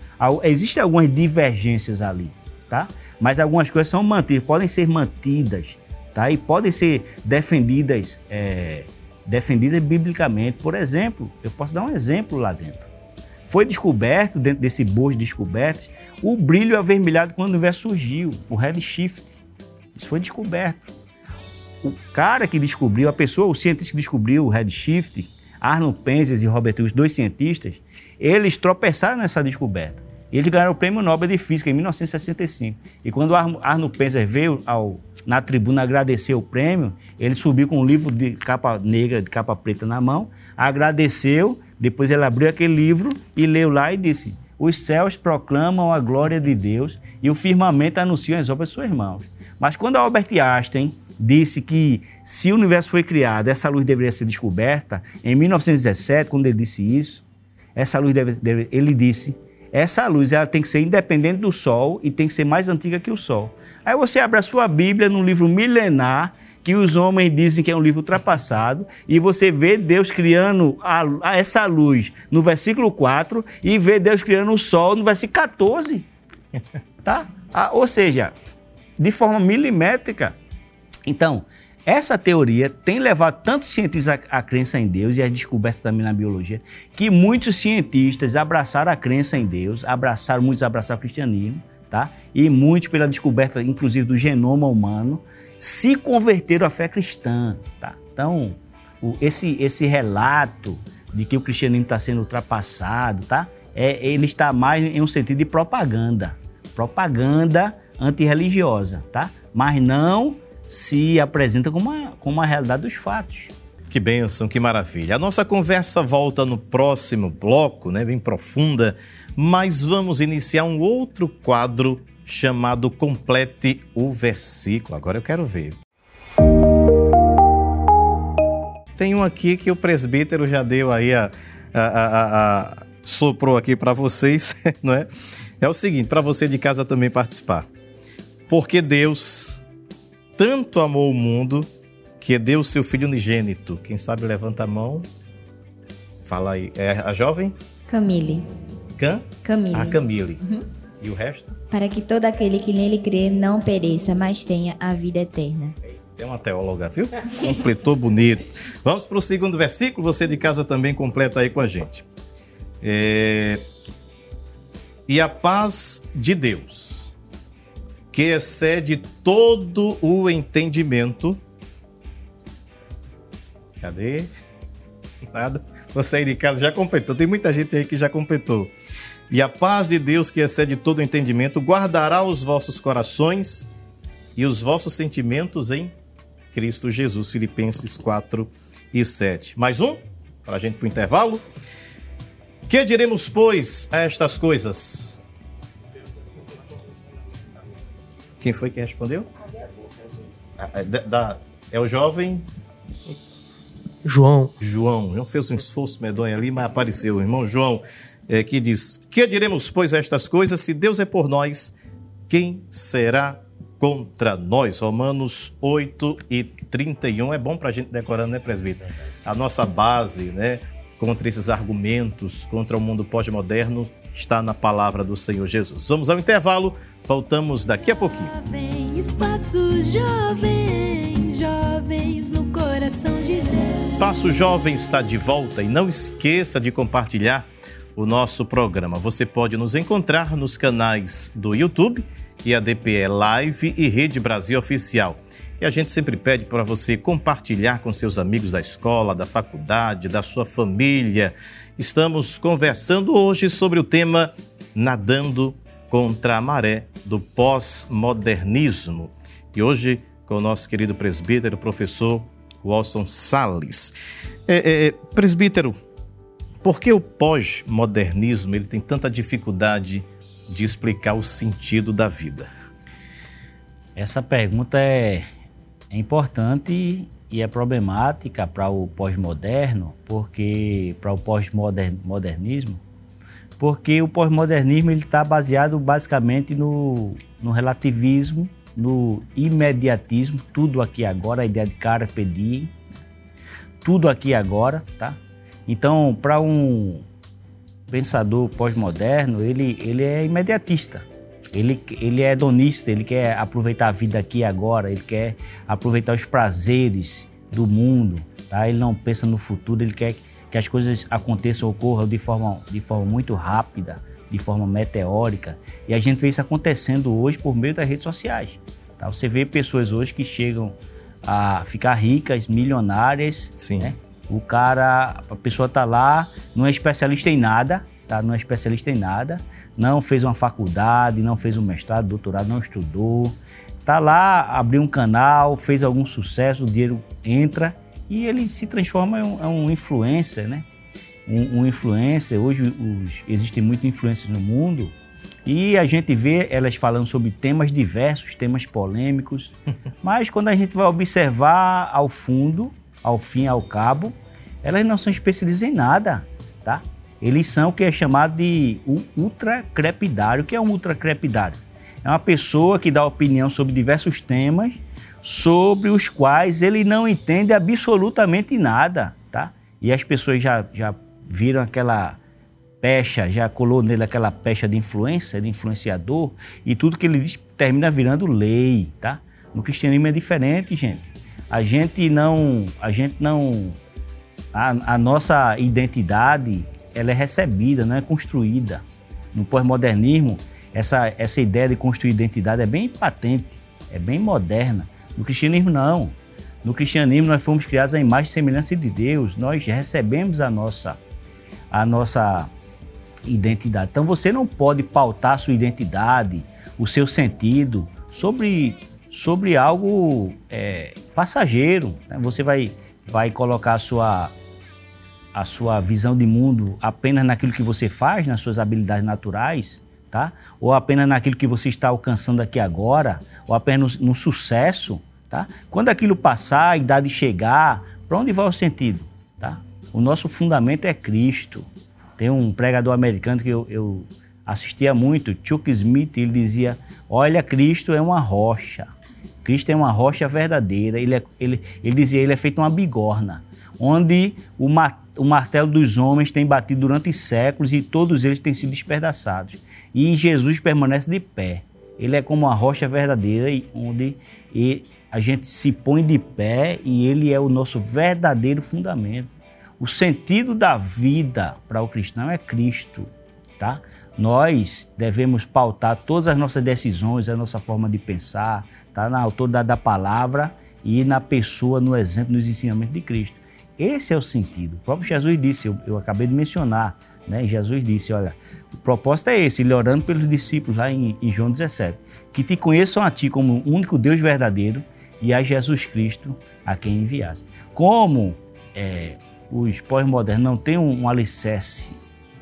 Existem algumas divergências ali, tá? Mas algumas coisas são mantidas, podem ser mantidas, tá? E podem ser defendidas é, defendida biblicamente. Por exemplo, eu posso dar um exemplo lá dentro. foi descoberto, dentro desse bojo de descobertas, o brilho avermelhado quando o universo surgiu, o redshift. Isso foi descoberto. O cara que descobriu, a pessoa, o cientista que descobriu o redshift, Arnold Penzias e Robert Hughes, dois cientistas, eles tropeçaram nessa descoberta. Eles ganharam o Prêmio Nobel de Física em 1965. E quando Arnold Penzias veio ao, na tribuna agradecer o prêmio, ele subiu com um livro de capa negra, de capa preta na mão, agradeceu, depois ele abriu aquele livro e leu lá e disse: Os céus proclamam a glória de Deus e o firmamento anuncia as obras de suas mãos. Mas quando Albert Einstein disse que se o universo foi criado, essa luz deveria ser descoberta, em 1917, quando ele disse isso, essa luz deve, deve, ele disse, essa luz ela tem que ser independente do Sol e tem que ser mais antiga que o Sol. Aí você abre a sua Bíblia num livro milenar, que os homens dizem que é um livro ultrapassado, e você vê Deus criando a, a essa luz no versículo 4 e vê Deus criando o Sol no versículo 14. Tá? Ah, ou seja, de forma milimétrica. Então, essa teoria tem levado tantos cientistas à, crença em Deus e a descoberta também na biologia, que muitos cientistas abraçaram a crença em Deus, abraçaram, muitos abraçaram o cristianismo, tá? E muitos pela descoberta, inclusive, do genoma humano, se converteram à fé cristã, tá? Então, o, esse, esse relato de que o cristianismo está sendo ultrapassado, tá? É, ele está mais em um sentido de propaganda, propaganda antirreligiosa, tá? Mas não se apresenta como uma, como uma realidade dos fatos. Que bênção, que maravilha. A nossa conversa volta no próximo bloco, né, bem profunda, mas vamos iniciar um outro quadro chamado Complete o Versículo. Agora eu quero ver. Tem um aqui que o presbítero já deu aí a, a, a, a soprou aqui para vocês, não é? É o seguinte, para você de casa também participar. Porque Deus tanto amou o mundo que deu o seu filho unigênito. Quem sabe levanta a mão. Fala aí. É a jovem? Camille. Cam? Camille. A Camille. Uhum. E o resto? Para que todo aquele que nele crê não pereça, mas tenha a vida eterna. Tem uma teóloga, viu? Completou bonito. Vamos para o segundo versículo. Você de casa também completa aí com a gente. É... E a paz de Deus que excede todo o entendimento. Cadê? Nada. Você aí de casa já completou. Tem muita gente aí que já completou. E a paz de Deus, que excede todo o entendimento, guardará os vossos corações e os vossos sentimentos em Cristo Jesus. Filipenses 4 e 7. Mais um, para a gente para o intervalo. Que diremos, pois, a estas coisas? Quem foi que respondeu? Ah, é, da, da, é o jovem. João. João. João fez um esforço medonho ali, mas apareceu. O irmão João, é, que diz: Que diremos, pois, a estas coisas? Se Deus é por nós, quem será contra nós? Romanos 8 e 31. É bom para a gente decorando, né, presbítero? A nossa base, né? Contra esses argumentos, contra o mundo pós-moderno, está na palavra do Senhor Jesus. Vamos ao intervalo. Voltamos daqui a pouquinho. Jovens, passos jovens, jovens no coração de Deus. Passo Jovem está de volta e não esqueça de compartilhar o nosso programa. Você pode nos encontrar nos canais do YouTube e a DPE Live e Rede Brasil Oficial. E a gente sempre pede para você compartilhar com seus amigos da escola, da faculdade, da sua família. Estamos conversando hoje sobre o tema Nadando contra a maré do pós-modernismo. E hoje, com o nosso querido presbítero, professor Wilson Salles. É, é, é, presbítero, por que o pós-modernismo ele tem tanta dificuldade de explicar o sentido da vida? Essa pergunta é, é importante e é problemática para o pós-moderno, porque para o pós-modernismo, porque o pós-modernismo está baseado basicamente no, no, relativismo, no imediatismo, tudo aqui agora, a ideia de carpe diem, tudo aqui agora, tá? Então, para um pensador pós-moderno, ele, ele é imediatista, ele, ele é hedonista, ele quer aproveitar a vida aqui agora, ele quer aproveitar os prazeres do mundo, tá? Ele não pensa no futuro, ele quer que as coisas aconteçam, ocorram de forma, de forma muito rápida, de forma meteórica. E a gente vê isso acontecendo hoje por meio das redes sociais. Tá? Você vê pessoas hoje que chegam a ficar ricas, milionárias. Sim. Né? O cara, a pessoa tá lá, não é especialista em nada, tá? Não é especialista em nada, não fez uma faculdade, não fez um mestrado, doutorado, não estudou. Tá lá, abriu um canal, fez algum sucesso, o dinheiro entra e ele se transforma em um, em um influencer, né? Um, um influencer. Hoje os, existem muitas influências no mundo e a gente vê elas falando sobre temas diversos, temas polêmicos, mas quando a gente vai observar ao fundo, ao fim, ao cabo, elas não são especialistas em nada, tá? Eles são o que é chamado de ultracrepidário. O que é um ultracrepidário? É uma pessoa que dá opinião sobre diversos temas sobre os quais ele não entende absolutamente nada, tá? E as pessoas já, já viram aquela pecha, já colou nele aquela pecha de influência, de influenciador, e tudo que ele diz termina virando lei, tá? No cristianismo é diferente, gente. A gente não, a gente não, a, a nossa identidade, ela é recebida, não é construída. No pós-modernismo, essa, essa ideia de construir identidade é bem patente, é bem moderna. No cristianismo, não. No cristianismo, nós fomos criados à imagem e semelhança de Deus. Nós recebemos a nossa, a nossa identidade. Então você não pode pautar sua identidade, o seu sentido sobre, sobre algo é, passageiro. Né? Você vai, vai colocar sua, a sua visão de mundo apenas naquilo que você faz, nas suas habilidades naturais, tá? ou apenas naquilo que você está alcançando aqui agora, ou apenas no, no sucesso. Tá? Quando aquilo passar, a idade chegar, para onde vai o sentido? Tá? O nosso fundamento é Cristo. Tem um pregador americano que eu, eu assistia muito, Chuck Smith, ele dizia: Olha, Cristo é uma rocha. Cristo é uma rocha verdadeira. Ele, é, ele, ele dizia: Ele é feito uma bigorna, onde o, ma, o martelo dos homens tem batido durante séculos e todos eles têm sido despedaçados. E Jesus permanece de pé. Ele é como uma rocha verdadeira, onde a gente se põe de pé e ele é o nosso verdadeiro fundamento. O sentido da vida para o cristão é Cristo, tá? Nós devemos pautar todas as nossas decisões, a nossa forma de pensar, tá? Na autoridade da palavra e na pessoa, no exemplo, nos ensinamentos de Cristo. Esse é o sentido. O próprio Jesus disse, eu, eu acabei de mencionar, né? Jesus disse, olha, o propósito é esse, ele orando pelos discípulos lá em, em João 17, que te conheçam a ti como o único Deus verdadeiro e a Jesus Cristo a quem enviasse. Como é, os pós-modernos não têm um, um alicerce,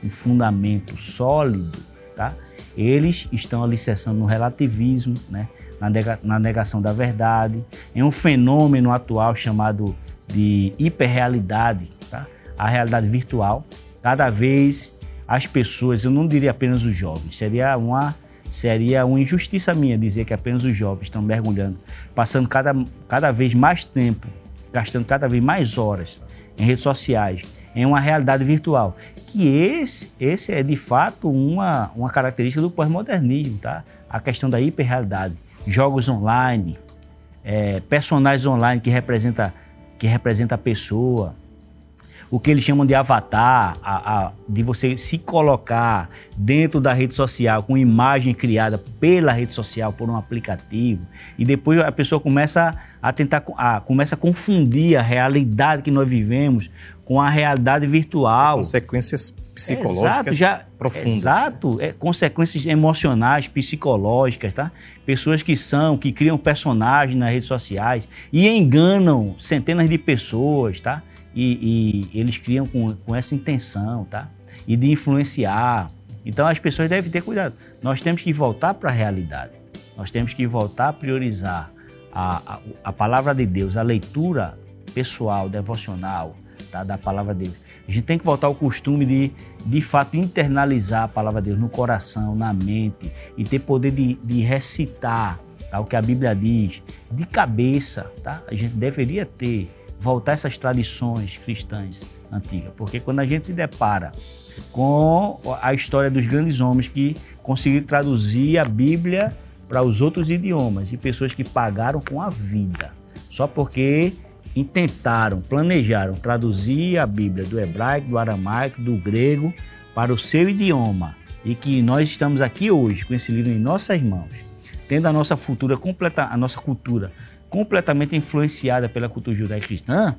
um fundamento sólido, tá? eles estão alicerçando no relativismo, né? na, nega, na negação da verdade, em um fenômeno atual chamado de hiperrealidade, tá? a realidade virtual. Cada vez as pessoas, eu não diria apenas os jovens, seria uma seria uma injustiça minha dizer que apenas os jovens estão mergulhando, passando cada, cada vez mais tempo, gastando cada vez mais horas em redes sociais, em uma realidade virtual. Que esse, esse é de fato uma, uma característica do pós-modernismo, tá? A questão da hiperrealidade, jogos online, é, personagens online que representa que representa a pessoa, o que eles chamam de avatar, a, a, de você se colocar dentro da rede social com imagem criada pela rede social, por um aplicativo, e depois a pessoa começa a tentar, a, começa a confundir a realidade que nós vivemos com a realidade virtual. Consequências psicológicas exato, já, profundas. Exato, é, consequências emocionais, psicológicas, tá? Pessoas que são, que criam personagens nas redes sociais e enganam centenas de pessoas, tá? E, e eles criam com, com essa intenção, tá? E de influenciar. Então as pessoas devem ter cuidado. Nós temos que voltar para a realidade. Nós temos que voltar a priorizar a, a, a, palavra de Deus, a leitura pessoal, devocional tá? da palavra de Deus. A gente tem que voltar ao costume de, de fato, internalizar a palavra de Deus no coração, na mente e ter poder de, de recitar tá? o que a Bíblia diz de cabeça. Tá? A gente deveria ter voltar essas tradições cristãs antigas, porque quando a gente se depara com a história dos grandes homens que conseguiram traduzir a Bíblia para os outros idiomas e pessoas que pagaram com a vida, só porque intentaram, planejaram traduzir a Bíblia do hebraico, do aramaico, do grego para o seu idioma e que nós estamos aqui hoje com esse livro em nossas mãos, tendo a nossa cultura completa, a nossa cultura completamente influenciada pela cultura judaico-cristã,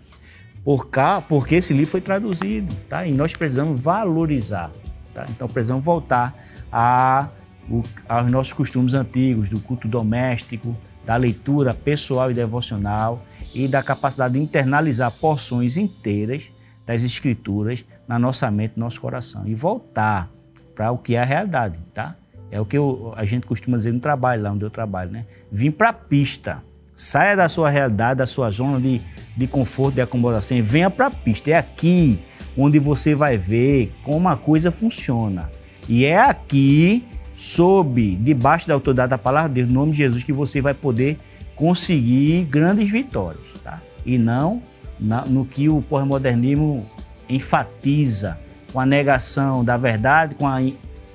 por cá, porque esse livro foi traduzido, tá? E nós precisamos valorizar, tá? Então precisamos voltar a, o, aos nossos costumes antigos, do culto doméstico, da leitura pessoal e devocional e da capacidade de internalizar porções inteiras das escrituras na nossa mente, no nosso coração e voltar para o que é a realidade, tá? É o que eu, a gente costuma dizer no trabalho, lá onde eu trabalho, né? Vim para a pista. Saia da sua realidade, da sua zona de, de conforto, de acomodação e venha para a pista. É aqui onde você vai ver como a coisa funciona. E é aqui, sob, debaixo da autoridade da palavra de Deus, no nome de Jesus, que você vai poder conseguir grandes vitórias, tá? E não na, no que o pós-modernismo enfatiza, com a negação da verdade, com a,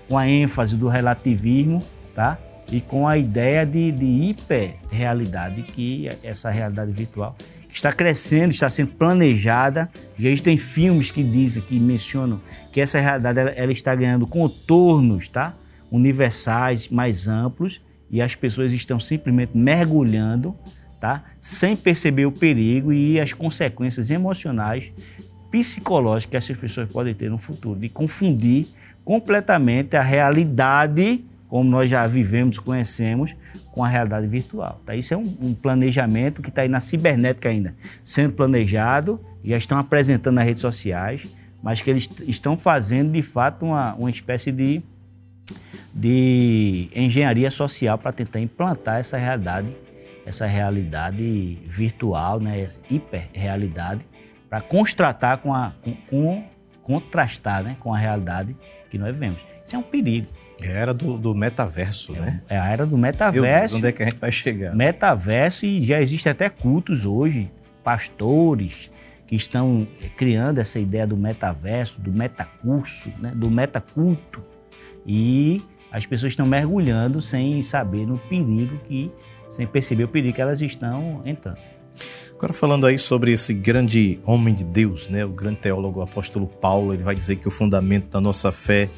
com a ênfase do relativismo, tá? E com a ideia de, de hiperrealidade, que essa realidade virtual está crescendo, está sendo planejada. E a gente tem filmes que dizem, que mencionam que essa realidade ela, ela está ganhando contornos, tá? Universais, mais amplos, e as pessoas estão simplesmente mergulhando, tá? Sem perceber o perigo e as consequências emocionais psicológica que essas pessoas podem ter no futuro, de confundir completamente a realidade, como nós já vivemos, conhecemos, com a realidade virtual. Tá? Isso é um, um planejamento que está aí na cibernética ainda, sendo planejado, já estão apresentando nas redes sociais, mas que eles estão fazendo de fato uma, uma espécie de, de engenharia social para tentar implantar essa realidade, essa realidade virtual, né, essa hiperrealidade, para contrastar com a com, com, contrastar, né, com a realidade que nós vemos. Isso é um perigo. É a era do, do metaverso, é, né? É a era do metaverso. onde é que a gente vai chegar? Metaverso e já existem até cultos hoje, pastores que estão criando essa ideia do metaverso, do metacurso, né, do metaculto. E as pessoas estão mergulhando sem saber no perigo que, sem perceber o perigo que elas estão entrando. Agora falando aí sobre esse grande homem de Deus, né, o grande teólogo o apóstolo Paulo, ele vai dizer que o fundamento da nossa fé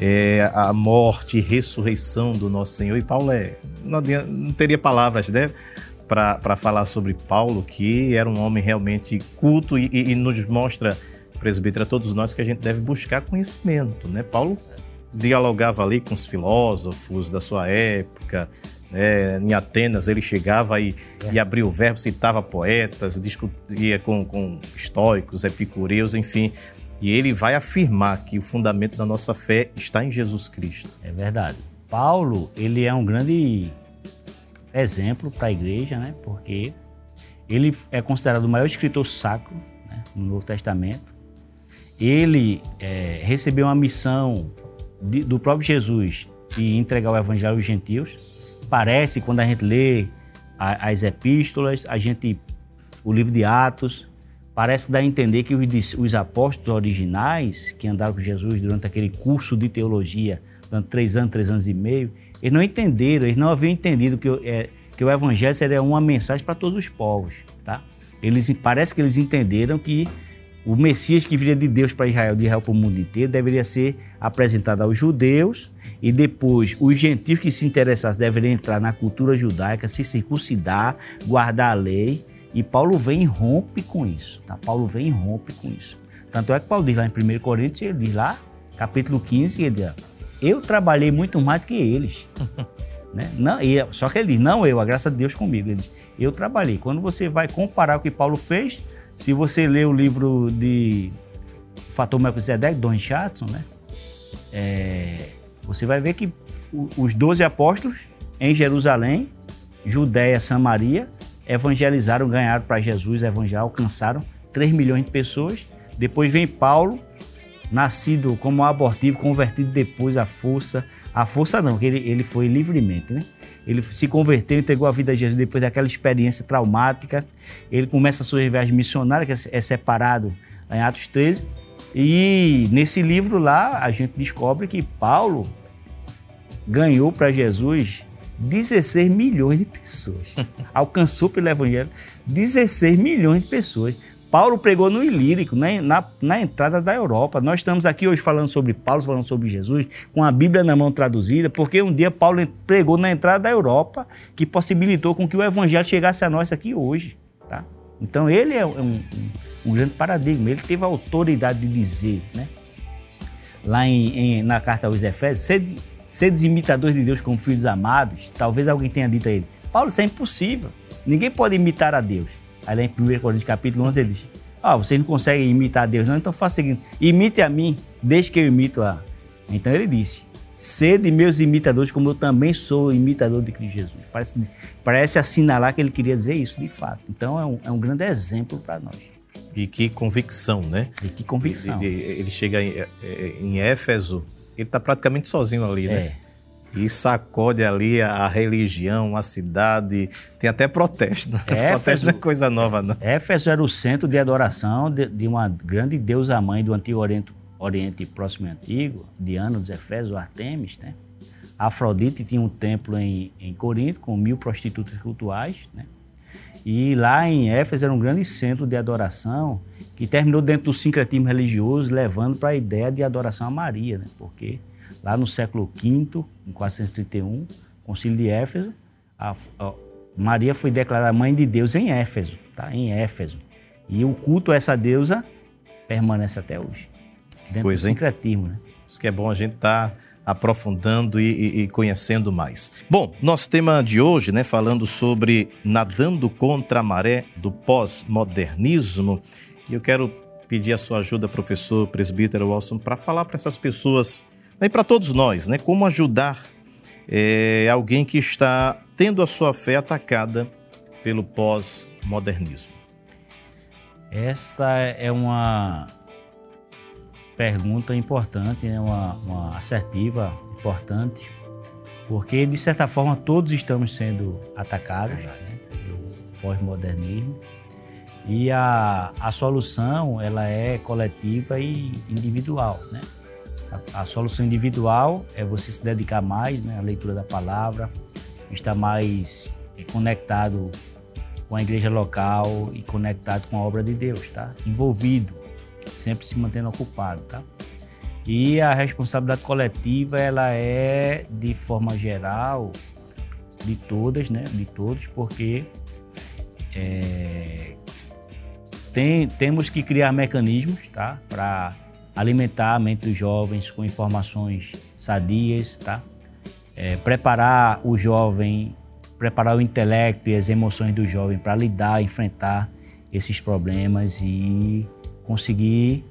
é a morte e ressurreição do nosso Senhor. E Paulo é, não, não teria palavras, né, para falar sobre Paulo, que era um homem realmente culto e, e, e nos mostra, presbítero, a todos nós que a gente deve buscar conhecimento, né? Paulo dialogava ali com os filósofos da sua época, é, em Atenas ele chegava e, é. e abria o verbo, citava poetas, discutia com, com estoicos, epicureus, enfim. E ele vai afirmar que o fundamento da nossa fé está em Jesus Cristo. É verdade. Paulo, ele é um grande exemplo para a igreja, né? Porque ele é considerado o maior escritor sacro né? no Novo Testamento. Ele é, recebeu uma missão de, do próprio Jesus de entregar o evangelho aos gentios parece quando a gente lê as epístolas, a gente o livro de Atos, parece dar a entender que os, os apóstolos originais que andaram com Jesus durante aquele curso de teologia, durante três anos, três anos e meio, eles não entenderam, eles não haviam entendido que, é, que o evangelho seria uma mensagem para todos os povos, tá? Eles parece que eles entenderam que o Messias que viria de Deus para Israel, de Israel para o mundo inteiro, deveria ser apresentado aos judeus e depois os gentios que se interessassem deveriam entrar na cultura judaica, se circuncidar, guardar a lei. E Paulo vem e rompe com isso. Tá? Paulo vem e rompe com isso. Tanto é que Paulo diz lá em 1 Coríntios, ele diz lá, capítulo 15, ele diz, eu trabalhei muito mais do que eles. né? não, e, só que ele diz, não eu, a graça de Deus comigo. Ele diz, eu trabalhei. Quando você vai comparar o que Paulo fez, se você ler o livro de Fator Melquisedeque, Don Chatson, né? É, você vai ver que os doze apóstolos em Jerusalém, Judéia, Samaria, evangelizaram, ganharam para Jesus, evangelho, alcançaram 3 milhões de pessoas. Depois vem Paulo, nascido como abortivo, convertido depois à força. A força não, que ele, ele foi livremente, né? Ele se converteu, entregou a vida a Jesus depois daquela experiência traumática. Ele começa a sua viagem missionária, que é separado em Atos 13. E nesse livro lá, a gente descobre que Paulo ganhou para Jesus 16 milhões de pessoas. Alcançou pelo Evangelho 16 milhões de pessoas. Paulo pregou no Ilírico, né? na, na entrada da Europa. Nós estamos aqui hoje falando sobre Paulo, falando sobre Jesus, com a Bíblia na mão traduzida, porque um dia Paulo pregou na entrada da Europa, que possibilitou com que o Evangelho chegasse a nós aqui hoje. Tá? Então ele é um, um, um grande paradigma, ele teve a autoridade de dizer, né? lá em, em, na carta aos Efésios, sede, sedes imitadores de Deus como filhos amados. Talvez alguém tenha dito a ele, Paulo, isso é impossível, ninguém pode imitar a Deus. Aí em 1 Coríntios capítulo 11 ele diz, ah, vocês não conseguem imitar a Deus não, então faça o seguinte, imite a mim, desde que eu imito a... Então ele disse, sede meus imitadores como eu também sou imitador de Cristo Jesus. Parece, parece assinalar que ele queria dizer isso de fato. Então é um, é um grande exemplo para nós. E que convicção, né? E que convicção. Ele, ele chega em, é, em Éfeso, ele está praticamente sozinho ali, né? É. E sacode ali a religião, a cidade. Tem até protesto. Né? Éfeso, protesto não é coisa nova, não. Éfeso era o centro de adoração de, de uma grande deusa mãe do Antigo Oriente, Oriente Próximo e Antigo, Diana dos Efésios, Artemis, né? Afrodite tinha um templo em, em Corinto com mil prostitutas cultuais, né? E lá em Éfeso era um grande centro de adoração que terminou dentro do sincretismo religioso, levando para a ideia de adoração a Maria, né? porque lá no século V, em 431, concílio de Éfeso, a, a, Maria foi declarada mãe de Deus em Éfeso, tá? em Éfeso. E o culto a essa deusa permanece até hoje, dentro pois, do sincretismo. Né? Isso que é bom a gente estar... Tá aprofundando e, e, e, conhecendo mais. Bom, nosso tema de hoje, né, falando sobre nadando contra a maré do pós-modernismo, e eu quero pedir a sua ajuda, professor presbítero Wilson, para falar para essas pessoas né, e para todos nós, né, como ajudar é, alguém que está tendo a sua fé atacada pelo pós-modernismo. Esta é uma pergunta importante, né? uma, uma assertiva importante, porque de certa forma todos estamos sendo atacados né? pelo pós-modernismo e a, a solução ela é coletiva e individual, né? A, a, solução individual é você se dedicar mais né, à leitura da palavra, estar mais conectado com a igreja local e conectado com a obra de Deus, tá? Envolvido sempre se mantendo ocupado, tá? E a responsabilidade coletiva, ela é, de forma geral, de todas, né? De todos, porque é, tem, temos que criar mecanismos, tá? Para alimentar a mente dos jovens com informações sadias, tá? É, preparar o jovem, preparar o intelecto e as emoções do jovem para lidar, enfrentar esses problemas e conseguir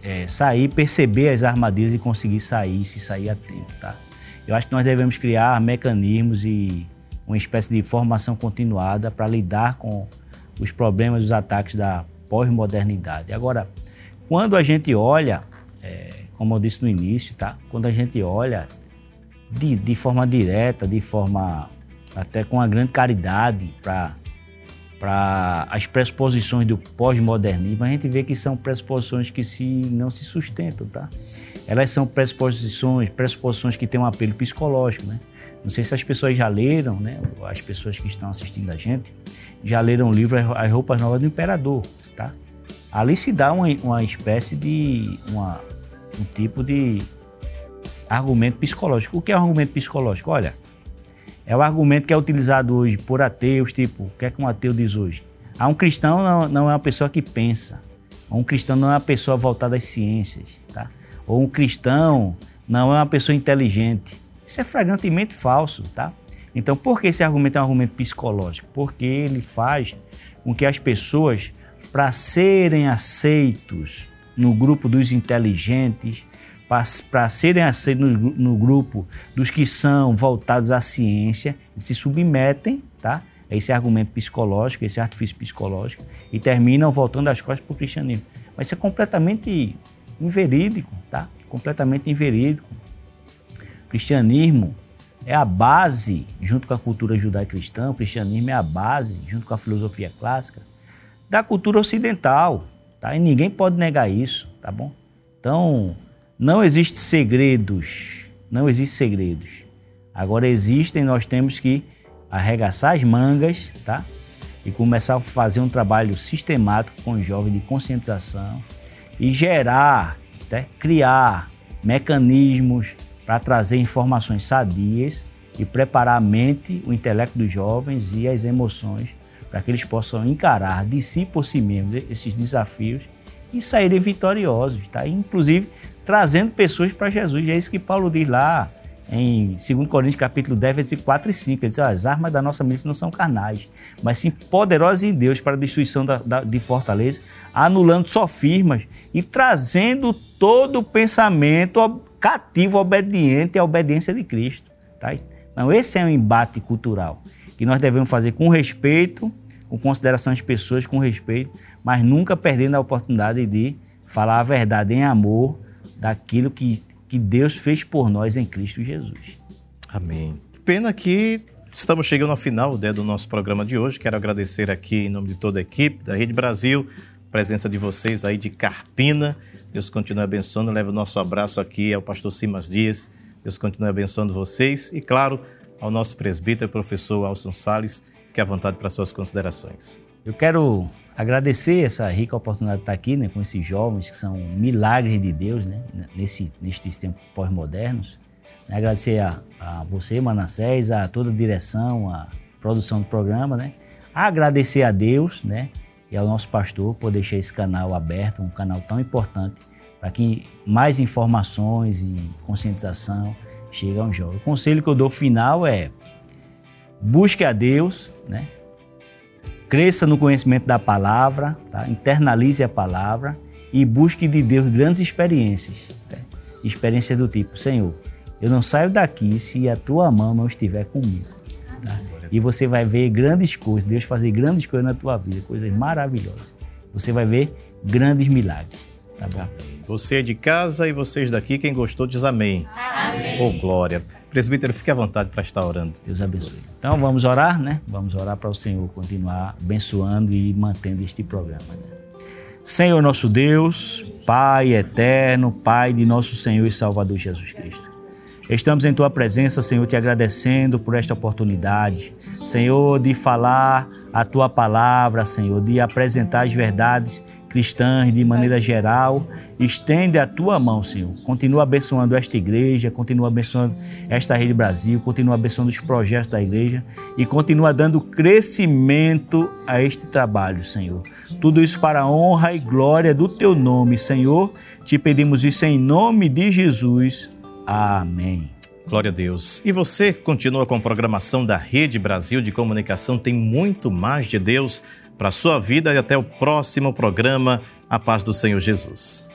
é, sair, perceber as armadilhas e conseguir sair, se sair a tempo, tá? Eu acho que nós devemos criar mecanismos e uma espécie de formação continuada para lidar com os problemas, os ataques da pós-modernidade. Agora, quando a gente olha, é, como eu disse no início, tá? Quando a gente olha de, de forma direta, de forma até com uma grande caridade para as pressuposições do pós-modernismo, a gente vê que são pressuposições que se, não se sustentam, tá? Elas são pressuposições, pressuposições que têm um apelo psicológico, né? Não sei se as pessoas já leram, né? As pessoas que estão assistindo a gente já leram o livro As Roupas Novas do Imperador, tá? Ali se dá uma, uma espécie de uma, um tipo de argumento psicológico. O que é um argumento psicológico? Olha, é o argumento que é utilizado hoje por ateus, tipo, o que é que um ateu diz hoje? Ah, um cristão não, não é uma pessoa que pensa. Um cristão não é uma pessoa voltada às ciências, tá? Ou um cristão não é uma pessoa inteligente. Isso é flagrantemente falso, tá? Então, por que esse argumento é um argumento psicológico? Porque ele faz com que as pessoas, para serem aceitos no grupo dos inteligentes, para serem aceitos no, no, grupo dos que são voltados à ciência, se submetem tá, a esse argumento psicológico, esse artifício psicológico, e terminam voltando as costas para o cristianismo. Mas isso é completamente inverídico, tá? completamente inverídico. Cristianismo é a base, junto com a cultura judaico-cristã, o cristianismo é a base, junto com a filosofia clássica, da cultura ocidental, tá? E ninguém pode negar isso, tá bom? Então, não existem segredos, não existem segredos. Agora existem, nós temos que arregaçar as mangas, tá? e começar a fazer um trabalho sistemático com os jovens de conscientização e gerar, né, criar mecanismos para trazer informações sadias e preparar a mente, o intelecto dos jovens e as emoções para que eles possam encarar de si por si mesmos esses desafios e saírem vitoriosos, tá? Inclusive trazendo pessoas para Jesus. É isso que Paulo diz lá em 2 Coríntios capítulo 10, versículo 4 e 5. Ele diz, as armas da nossa milícia não são carnais, mas sim poderosas em Deus para a destruição da, da, de fortaleza, anulando sofismas e trazendo todo o pensamento cativo, obediente à obediência de Cristo. Tá? Então, esse é um embate cultural que nós devemos fazer com respeito, com consideração às pessoas, com respeito, mas nunca perdendo a oportunidade de falar a verdade em amor daquilo que que Deus fez por nós em Cristo Jesus. Amém. Pena que estamos chegando ao final né, do nosso programa de hoje. Quero agradecer aqui em nome de toda a equipe da Rede Brasil, a presença de vocês aí de Carpina. Deus continue abençoando. Leve o nosso abraço aqui ao pastor Simas Dias. Deus continue abençoando vocês e, claro, ao nosso presbítero, professor Alson Sales. Fique à vontade para suas considerações. Eu quero agradecer essa rica oportunidade de estar aqui né, com esses jovens que são milagres de Deus né, nesse, nesses tempos pós-modernos. Agradecer a, a, você, Manassés, a toda a direção, a produção do programa. Né? Agradecer a Deus né, e ao nosso pastor por deixar esse canal aberto, um canal tão importante para que mais informações e conscientização cheguem aos jovens. O conselho que eu dou final é busque a Deus, né? Cresça no conhecimento da palavra, tá? internalize a palavra e busque de Deus grandes experiências. Tá? Experiência do tipo, Senhor, eu não saio daqui se a tua mão não estiver comigo. E você vai ver grandes coisas, Deus fazer grandes coisas na tua vida, coisas maravilhosas. Você vai ver grandes milagres. Tá bom? Você é de casa e vocês daqui, quem gostou diz amém. Amém. Oh, glória. Presbítero, fique à vontade para estar orando. Deus abençoe. Então vamos orar, né? Vamos orar para o Senhor continuar abençoando e mantendo este programa. Né? Senhor nosso Deus, Pai eterno, Pai de nosso Senhor e Salvador Jesus Cristo. Estamos em tua presença, Senhor, te agradecendo por esta oportunidade, Senhor, de falar a tua palavra, Senhor, de apresentar as verdades cristãs de maneira geral. Estende a tua mão, Senhor. Continua abençoando esta igreja, continua abençoando esta Rede Brasil, continua abençoando os projetos da igreja e continua dando crescimento a este trabalho, Senhor. Tudo isso para a honra e glória do teu nome, Senhor. Te pedimos isso em nome de Jesus. Amém. Glória a Deus. E você continua com a programação da Rede Brasil de Comunicação. Tem muito mais de Deus para a sua vida e até o próximo programa. A paz do Senhor Jesus.